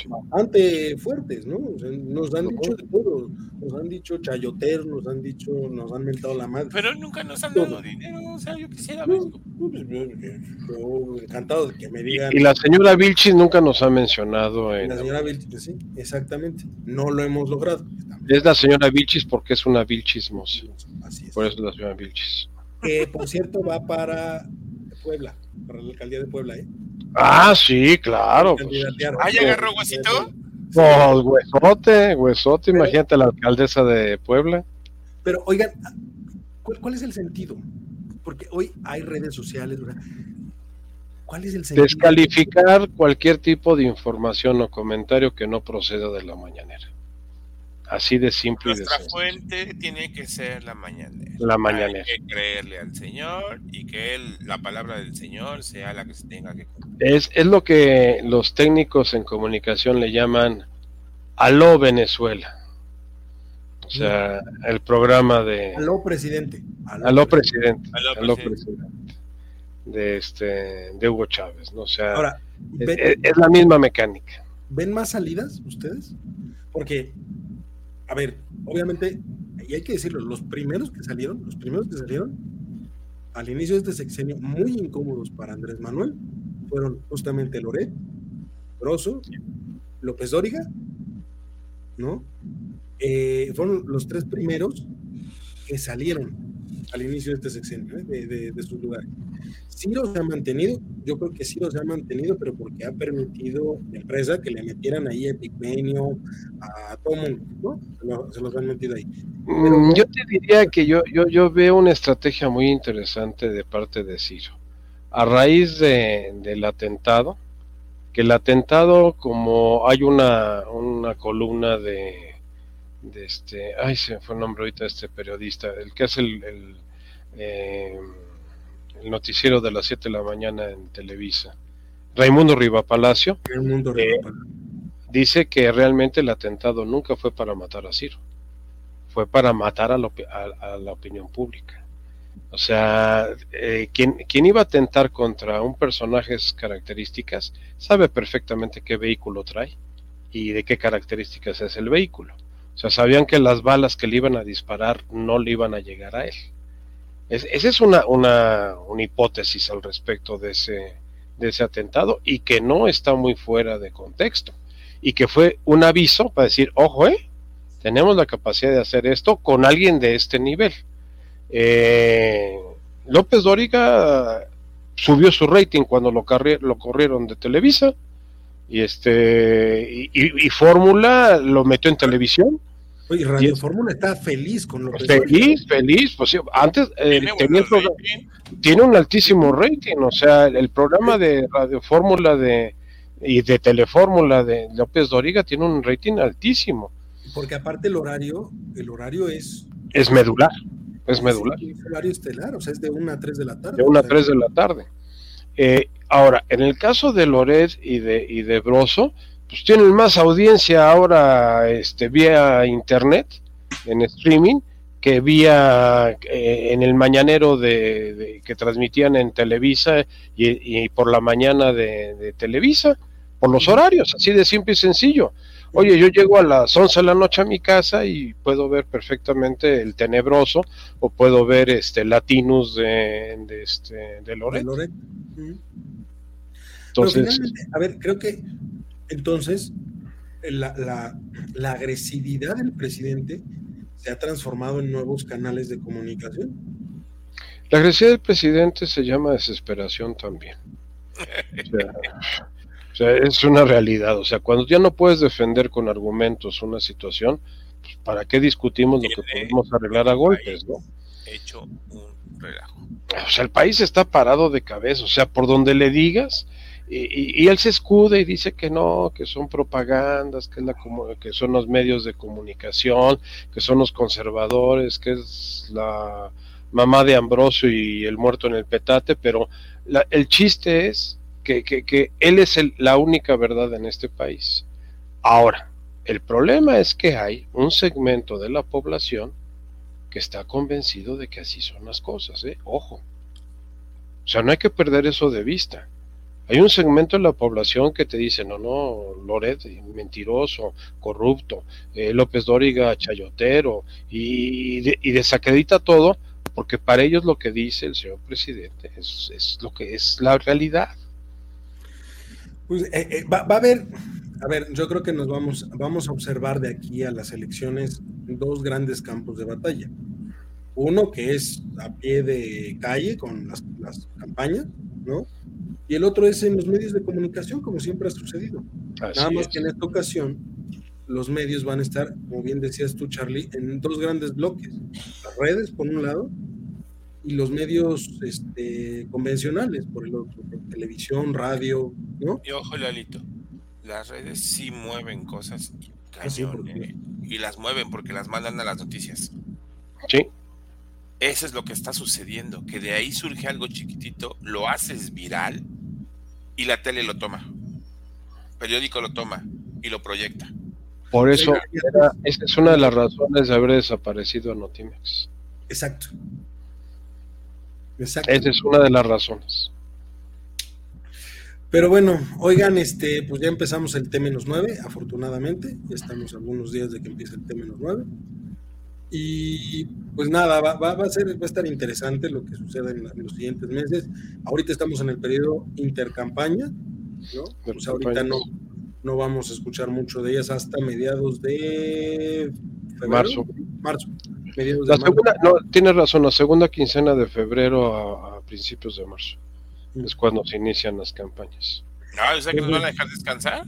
bastante fuertes, ¿no? nos han dicho de todo, nos han dicho chayoteros, nos han dicho, nos han mentado la madre. Pero nunca nos han dado dinero, o sea, yo quisiera ver. Pues, yo, encantado de que me digan. Y, la señora Vilchis nunca nos ha mencionado. En... La señora Vilchis, pues sí, exactamente. No lo hemos logrado. Es la señora Vilchis porque es una Vilchismosa. Así es. Por eso es la señora Vilchis. Que por cierto va para Puebla para la alcaldía de Puebla, ¿eh? Ah, sí, claro. Pues, ah, ya agarró huesito. Pues huesote, huesote, imagínate la alcaldesa de Puebla. Pero oigan, ¿cuál, es el sentido? Porque hoy hay redes sociales, ¿Cuál es el sentido? Descalificar cualquier tipo de información o comentario que no proceda de la mañanera. Así de simple Nuestra fuente tiene que ser la mañanera. La mañanera. Hay que creerle al Señor y que él, la palabra del Señor sea la que se tenga que Es, es lo que los técnicos en comunicación le llaman Aló Venezuela. O sea, el programa de... Aló presidente. Aló, presidente. Aló, presidente. De, este, de Hugo Chávez, ¿no? O sea, es la misma mecánica. ¿Ven más salidas ustedes? Porque a ver, obviamente, y hay que decirlo, los primeros que salieron, los primeros que salieron al inicio de este sexenio, muy incómodos para Andrés Manuel, fueron justamente Loret, Grosso, López Dóriga, ¿no? Eh, fueron los tres primeros que salieron al inicio de este sexenio, ¿eh? de, de, sus lugares. Ciro se ha mantenido, yo creo que Ciro se ha mantenido, pero porque ha permitido la empresa que le metieran ahí a Epigmenio, a todo mundo, ¿no? Se, los han metido ahí. Mm, yo te diría que yo, yo, yo veo una estrategia muy interesante de parte de Ciro. A raíz de, del atentado, que el atentado, como hay una, una columna de de este, ay, se fue el nombre ahorita de este periodista, el que hace el, el, eh, noticiero de las 7 de la mañana en Televisa, Raimundo Riva Palacio, Raimundo Eh, Riva Palacio. dice que realmente el atentado nunca fue para matar a Ciro, fue para matar a la, opi- a- a la opinión pública. O sea, eh, quien, quien iba a atentar contra un personaje características sabe perfectamente qué vehículo trae y de qué características es el vehículo. O sea, sabían que las balas que le iban a disparar no le iban a llegar a él. Es- esa es una, una, una hipótesis al respecto de ese, de ese atentado y que no está muy fuera de contexto y que fue un aviso para decir, ojo, eh, tenemos la capacidad de hacer esto con alguien de este nivel. Eh, López Dóriga subió su rating cuando lo, lo corrieron de Televisa y este y Fórmula lo metió en televisión. Oye, y Radio es- Fórmula está feliz con López Dóriga. Feliz, feliz, pues sí, antes eh, Tiene tenía el buenos programa- rating. tiene un altísimo rating, o sea, el, el programa de Radio Fórmula de y de Telefórmula de López Dóriga tiene un rating altísimo. Porque aparte el horario, el horario es Es medular, es medular. Es horario estelar, o sea, es de 1 a 3 de la tarde. de 1 a O sea, 3 de la tarde. Eh, ahora, en el caso de Loret y de, y de Broso, pues tienen más audiencia ahora este, vía internet, en streaming, que vía eh, en el mañanero de, de- que transmitían en Televisa y, y por la mañana de, de Televisa, por los horarios, así de simple y sencillo. Oye, yo llego a las 11 de la noche a mi casa y puedo ver perfectamente el Tenebroso o puedo ver este Latinus de, de este de de Loret. Loret. Pero Entonces, a ver, creo que entonces la, la- la agresividad del presidente se ha transformado en nuevos canales de comunicación. la agresividad del presidente se llama desesperación también. O sea, o sea, es una realidad. O sea, cuando ya no puedes defender con argumentos una situación, pues, ¿para qué discutimos lo que podemos arreglar a golpes, no? Hecho un relajo. o sea, el país está parado de cabeza, o sea, por donde le digas, y, y- él se escuda y dice que no, que son propagandas, que, es la, que son los medios de comunicación, que son los conservadores, que es la mamá de Ambrosio y el muerto en el petate, pero la- el chiste es que, que- que él es el- la única verdad en este país. Ahora, el problema es que hay un segmento de la población que está convencido de que así son las cosas, ¿eh? Ojo. O sea, no hay que perder eso de vista. Hay un segmento de la población que te dice, no, no, Loret, mentiroso, corrupto, eh, López Dóriga, chayotero, y, de- y desacredita todo, porque para ellos lo que dice el señor presidente es, es lo que es la realidad. Pues, eh, eh, va, va a haber, a ver, yo creo que nos vamos, vamos a observar de aquí a las elecciones dos grandes campos de batalla. Uno que es a pie de calle con las, las campañas, ¿no? Y el otro es en los medios de comunicación, como siempre ha sucedido. Así Nada más es. que en esta ocasión los medios van a estar, como bien decías tú, Charlie, en dos grandes bloques. Las redes, por un lado, y los medios este, convencionales, por el otro. Televisión, radio, ¿no? Y ojo, Lalito, las redes sí mueven cosas Ah, sí, cañón, ¿por qué? eh, y las mueven porque las mandan a las noticias. Sí, Eso es lo que está sucediendo, que de ahí surge algo chiquitito, lo haces viral y la tele lo toma, periódico lo toma y lo proyecta. por eso era- esa es una de las razones de haber desaparecido a Notimex. Exacto. Exacto. Esa es una de las razones. Pero bueno, oigan, este, pues ya empezamos el T-9, afortunadamente. Ya estamos algunos días de que empiece el T-9. Y pues nada, va, va- va a ser, va a estar interesante lo que suceda en, la- en los siguientes meses. Ahorita estamos en el periodo intercampaña, ¿no? Pues ahorita no, no vamos a escuchar mucho de ellas hasta mediados de febrero, Marzo. Marzo. Mediados La de marzo. segunda, no, tienes razón, la segunda quincena de febrero a, a principios de marzo Mm. es cuando se inician las campañas. No, o sea que nos van a dejar descansar.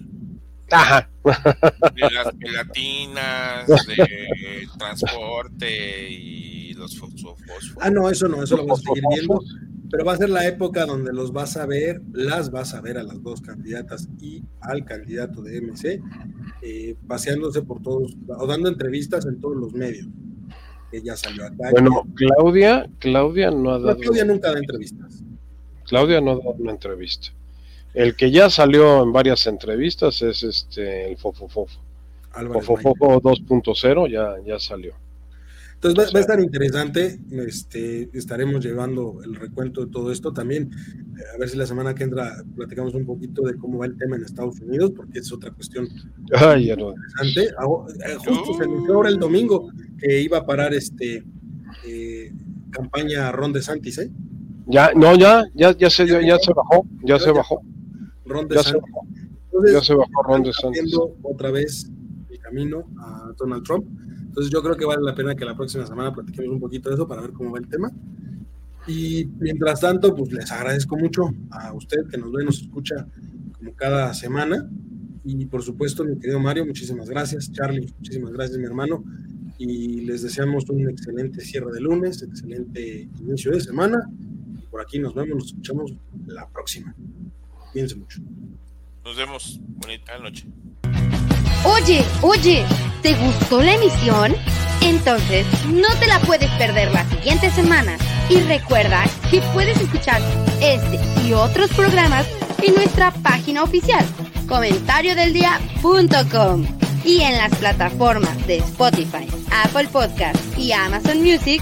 Ajá. De las gelatinas, de transporte y los fosfos. Ah, no, eso no, eso lo vamos a seguir viendo. Pero va a ser la época donde los vas a ver, las vas a ver a las dos candidatas y al candidato de MC, eh, paseándose por todos, o dando entrevistas en todos los medios. Que ya salió acá. Bueno, Claudia, Claudia no ha No, dado, Claudia nunca da entrevistas. Claudia no ha dado una entrevista. El que ya salió en varias entrevistas es este el Fofofofo. Fofofofo 2.0 ya, ya salió. Entonces va, a estar interesante, este, estaremos llevando el recuento de todo esto también, eh, a ver si la semana que entra platicamos un poquito de cómo va el tema en Estados Unidos, porque es otra cuestión Ay, interesante. Eh, justo se anunció ahora el domingo que iba a parar este eh, campaña Ron DeSantis, ¿eh? Ya, no, ya, ya, ya se, ya, se bajó, ya se bajó. Ron ya se bajó. ya se bajó Ron DeSantis. Otra vez el camino a Donald Trump entonces yo creo que vale la pena que la próxima semana platiquemos un poquito de eso para ver cómo va el tema. Y mientras tanto, pues les agradezco mucho a usted que nos ve, nos escucha como cada semana. Y por supuesto, mi querido Mario, muchísimas gracias. Charlie, muchísimas gracias, mi hermano. Y les deseamos un excelente cierre de lunes, excelente inicio de semana. Por aquí nos vemos, nos escuchamos la próxima. Cuídense mucho. Nos vemos. Bonita noche. Oye, oye, ¿te gustó la emisión? Entonces, no te la puedes perder la siguiente semana. Y recuerda que puedes escuchar este y otros programas en nuestra página oficial, comentariodeldia.com y en las plataformas de Spotify, Apple Podcast y Amazon Music.